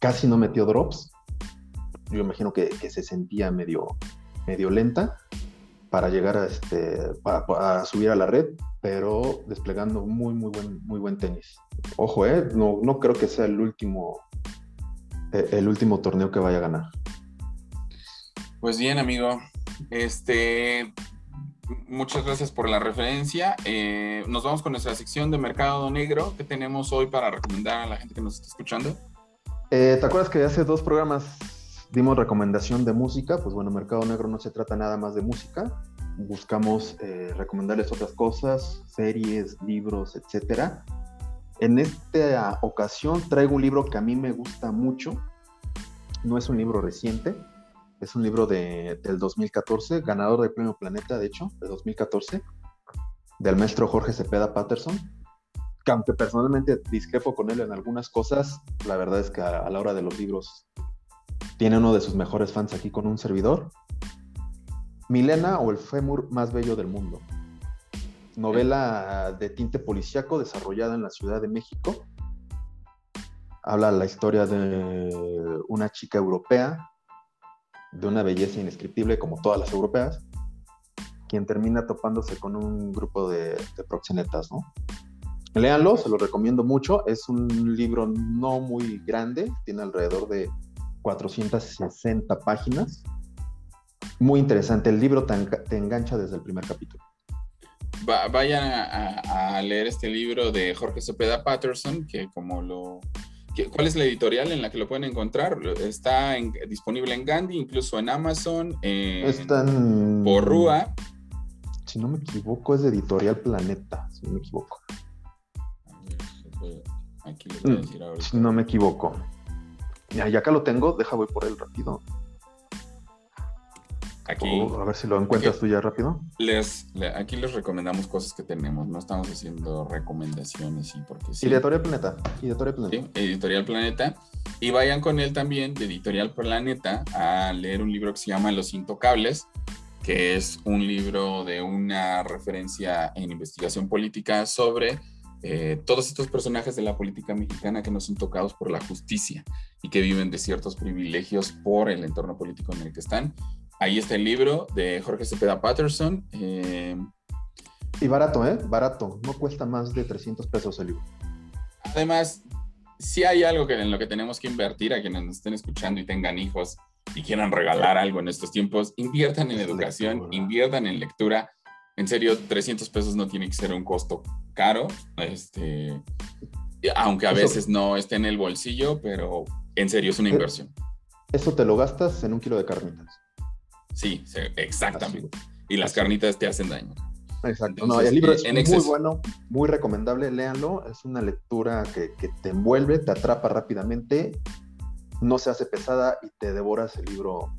Casi no metió drops. Yo imagino que, se sentía medio, medio lenta para llegar a, este, a, subir a la red, pero desplegando muy, muy buen, muy buen tenis. Ojo, eh, no, no creo que sea el último, eh, el último torneo que vaya a ganar. Pues bien, amigo, este, muchas gracias por la referencia. Eh, nos vamos con nuestra sección de Mercado Negro que tenemos hoy para recomendar a la gente que nos está escuchando. Eh, ¿Te acuerdas que hace dos programas dimos recomendación de música? Pues bueno, Mercado Negro no se trata nada más de música. Buscamos eh, recomendarles otras cosas, series, libros, etcétera. En esta ocasión traigo un libro que a mí me gusta mucho. No es un libro reciente, es un libro de, del 2014, ganador del Premio Planeta, de hecho, de 2014, del maestro Jorge Cepeda Patterson. Que aunque personalmente discrepo con él en algunas cosas, la verdad es que a, la hora de los libros tiene uno de sus mejores fans aquí con un servidor. Milena o el fémur más bello del mundo. Novela de tinte policíaco desarrollada en la Ciudad de México. Habla la historia de una chica europea de una belleza indescriptible como todas las europeas, quien termina topándose con un grupo de, proxenetas, ¿no? Léanlo, se lo recomiendo mucho. Es un libro no muy grande, tiene alrededor de 460 páginas. Muy interesante, el libro te, engancha desde el primer capítulo. vayan a, leer este libro de Jorge Cepeda Patterson, que como lo ¿Cuál es la editorial en la que lo pueden encontrar? Está disponible en Gandhi, incluso en Amazon, en Están... Porrúa. Si no me equivoco, es de Editorial Planeta, si no me equivoco. Aquí lo voy a mm, decir ahorita. Si no me equivoco. Ya, ya acá lo tengo, deja voy por él rápido. Aquí, oh, a ver si lo encuentras tú ya rápido. Les, aquí les recomendamos cosas que tenemos, no estamos haciendo recomendaciones y porque sí. Editorial Planeta. Editorial Planeta. Editorial Planeta. Y vayan con él también de Editorial Planeta a leer un libro que se llama Los Intocables, que es un libro de una referencia en investigación política sobre eh, todos estos personajes de la política mexicana que no son tocados por la justicia y que viven de ciertos privilegios por el entorno político en el que están. Ahí está el libro de Jorge Cepeda Patterson. Eh, y barato, ¿eh? Barato. No cuesta más de 300 pesos el libro. Además, si hay algo que, en lo que tenemos que invertir a quienes nos estén escuchando y tengan hijos y quieran regalar algo en estos tiempos, inviertan en educación, inviertan en lectura en serio, 300 pesos no tiene que ser un costo caro, este, aunque a veces no esté en el bolsillo, pero en serio es una inversión. Eso te lo gastas en un kilo de carnitas. Sí, exactamente. Y las carnitas te hacen daño. Exacto. no, el libro es muy bueno, muy recomendable, léanlo. Es una lectura que, que, te envuelve, te atrapa rápidamente, no se hace pesada y te devoras el libro.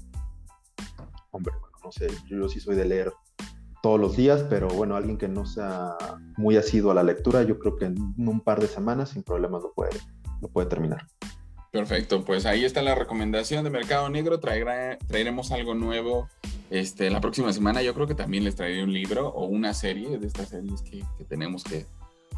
Hombre, bueno, no sé, yo sí soy de leer todos los días, pero bueno, alguien que no sea muy asiduo a la lectura, yo creo que en un par de semanas sin problemas lo puede, lo puede terminar. Perfecto, pues ahí está la recomendación de Mercado Negro. traeremos algo nuevo este, la próxima semana. Yo creo que también les traeré un libro o una serie de estas series que, tenemos que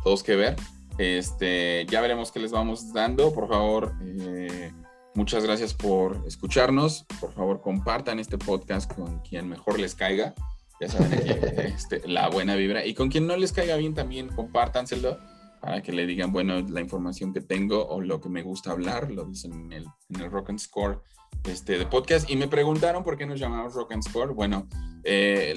todos que ver. Este, ya veremos qué les vamos dando. Por favor, eh, muchas gracias por escucharnos. Por favor, compartan este podcast con quien mejor les caiga ya saben <laughs> este, la buena vibra. Y con quien no les caiga bien también, compártanselo para que le digan, bueno, la información que tengo o lo que me gusta hablar, lo dicen en el, en el Rock and Score este, de podcast. Y me preguntaron por qué nos llamamos Rock and Score. Bueno, eh,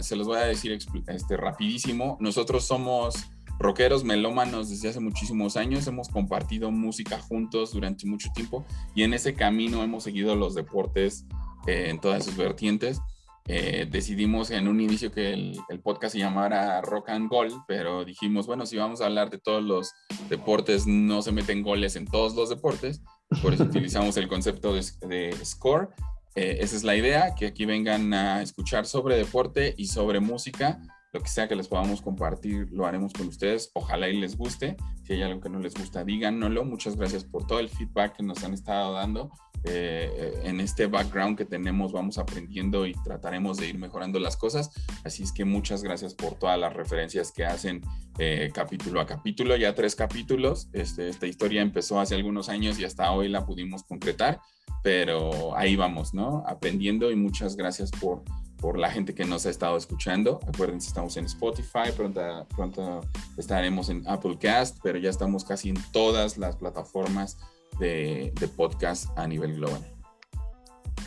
se los voy a decir este, rapidísimo. Nosotros somos rockeros melómanos desde hace muchísimos años, hemos compartido música juntos durante mucho tiempo y en ese camino hemos seguido los deportes eh, en todas sus vertientes. Eh, decidimos en un inicio que el, podcast se llamara Rock and Goal, pero dijimos, bueno, si vamos a hablar de todos los deportes, no se meten goles en todos los deportes, por eso <laughs> utilizamos el concepto de, score. Eh, esa es la idea, que aquí vengan a escuchar sobre deporte y sobre música. Lo que sea que les podamos compartir, lo haremos con ustedes. Ojalá y les guste. Si hay algo que no les gusta, díganoslo. Muchas gracias por todo el feedback que nos han estado dando. Eh, en este background que tenemos vamos aprendiendo y trataremos de ir mejorando las cosas. Así es que muchas gracias por todas las referencias que hacen eh, capítulo a capítulo, ya tres capítulos. Este, esta historia empezó hace algunos años y hasta hoy la pudimos concretar, pero ahí vamos, ¿no? Aprendiendo y muchas gracias por, por la gente que nos ha estado escuchando. Acuérdense, estamos en Spotify, pronto, pronto estaremos en Apple Cast, pero ya estamos casi en todas las plataformas de, podcast a nivel global.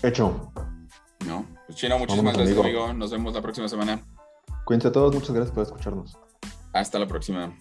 Hecho. No, pues Chino, muchísimas gracias, amigo. Nos vemos la próxima semana. Cuídense a todos, muchas gracias por escucharnos. Hasta la próxima.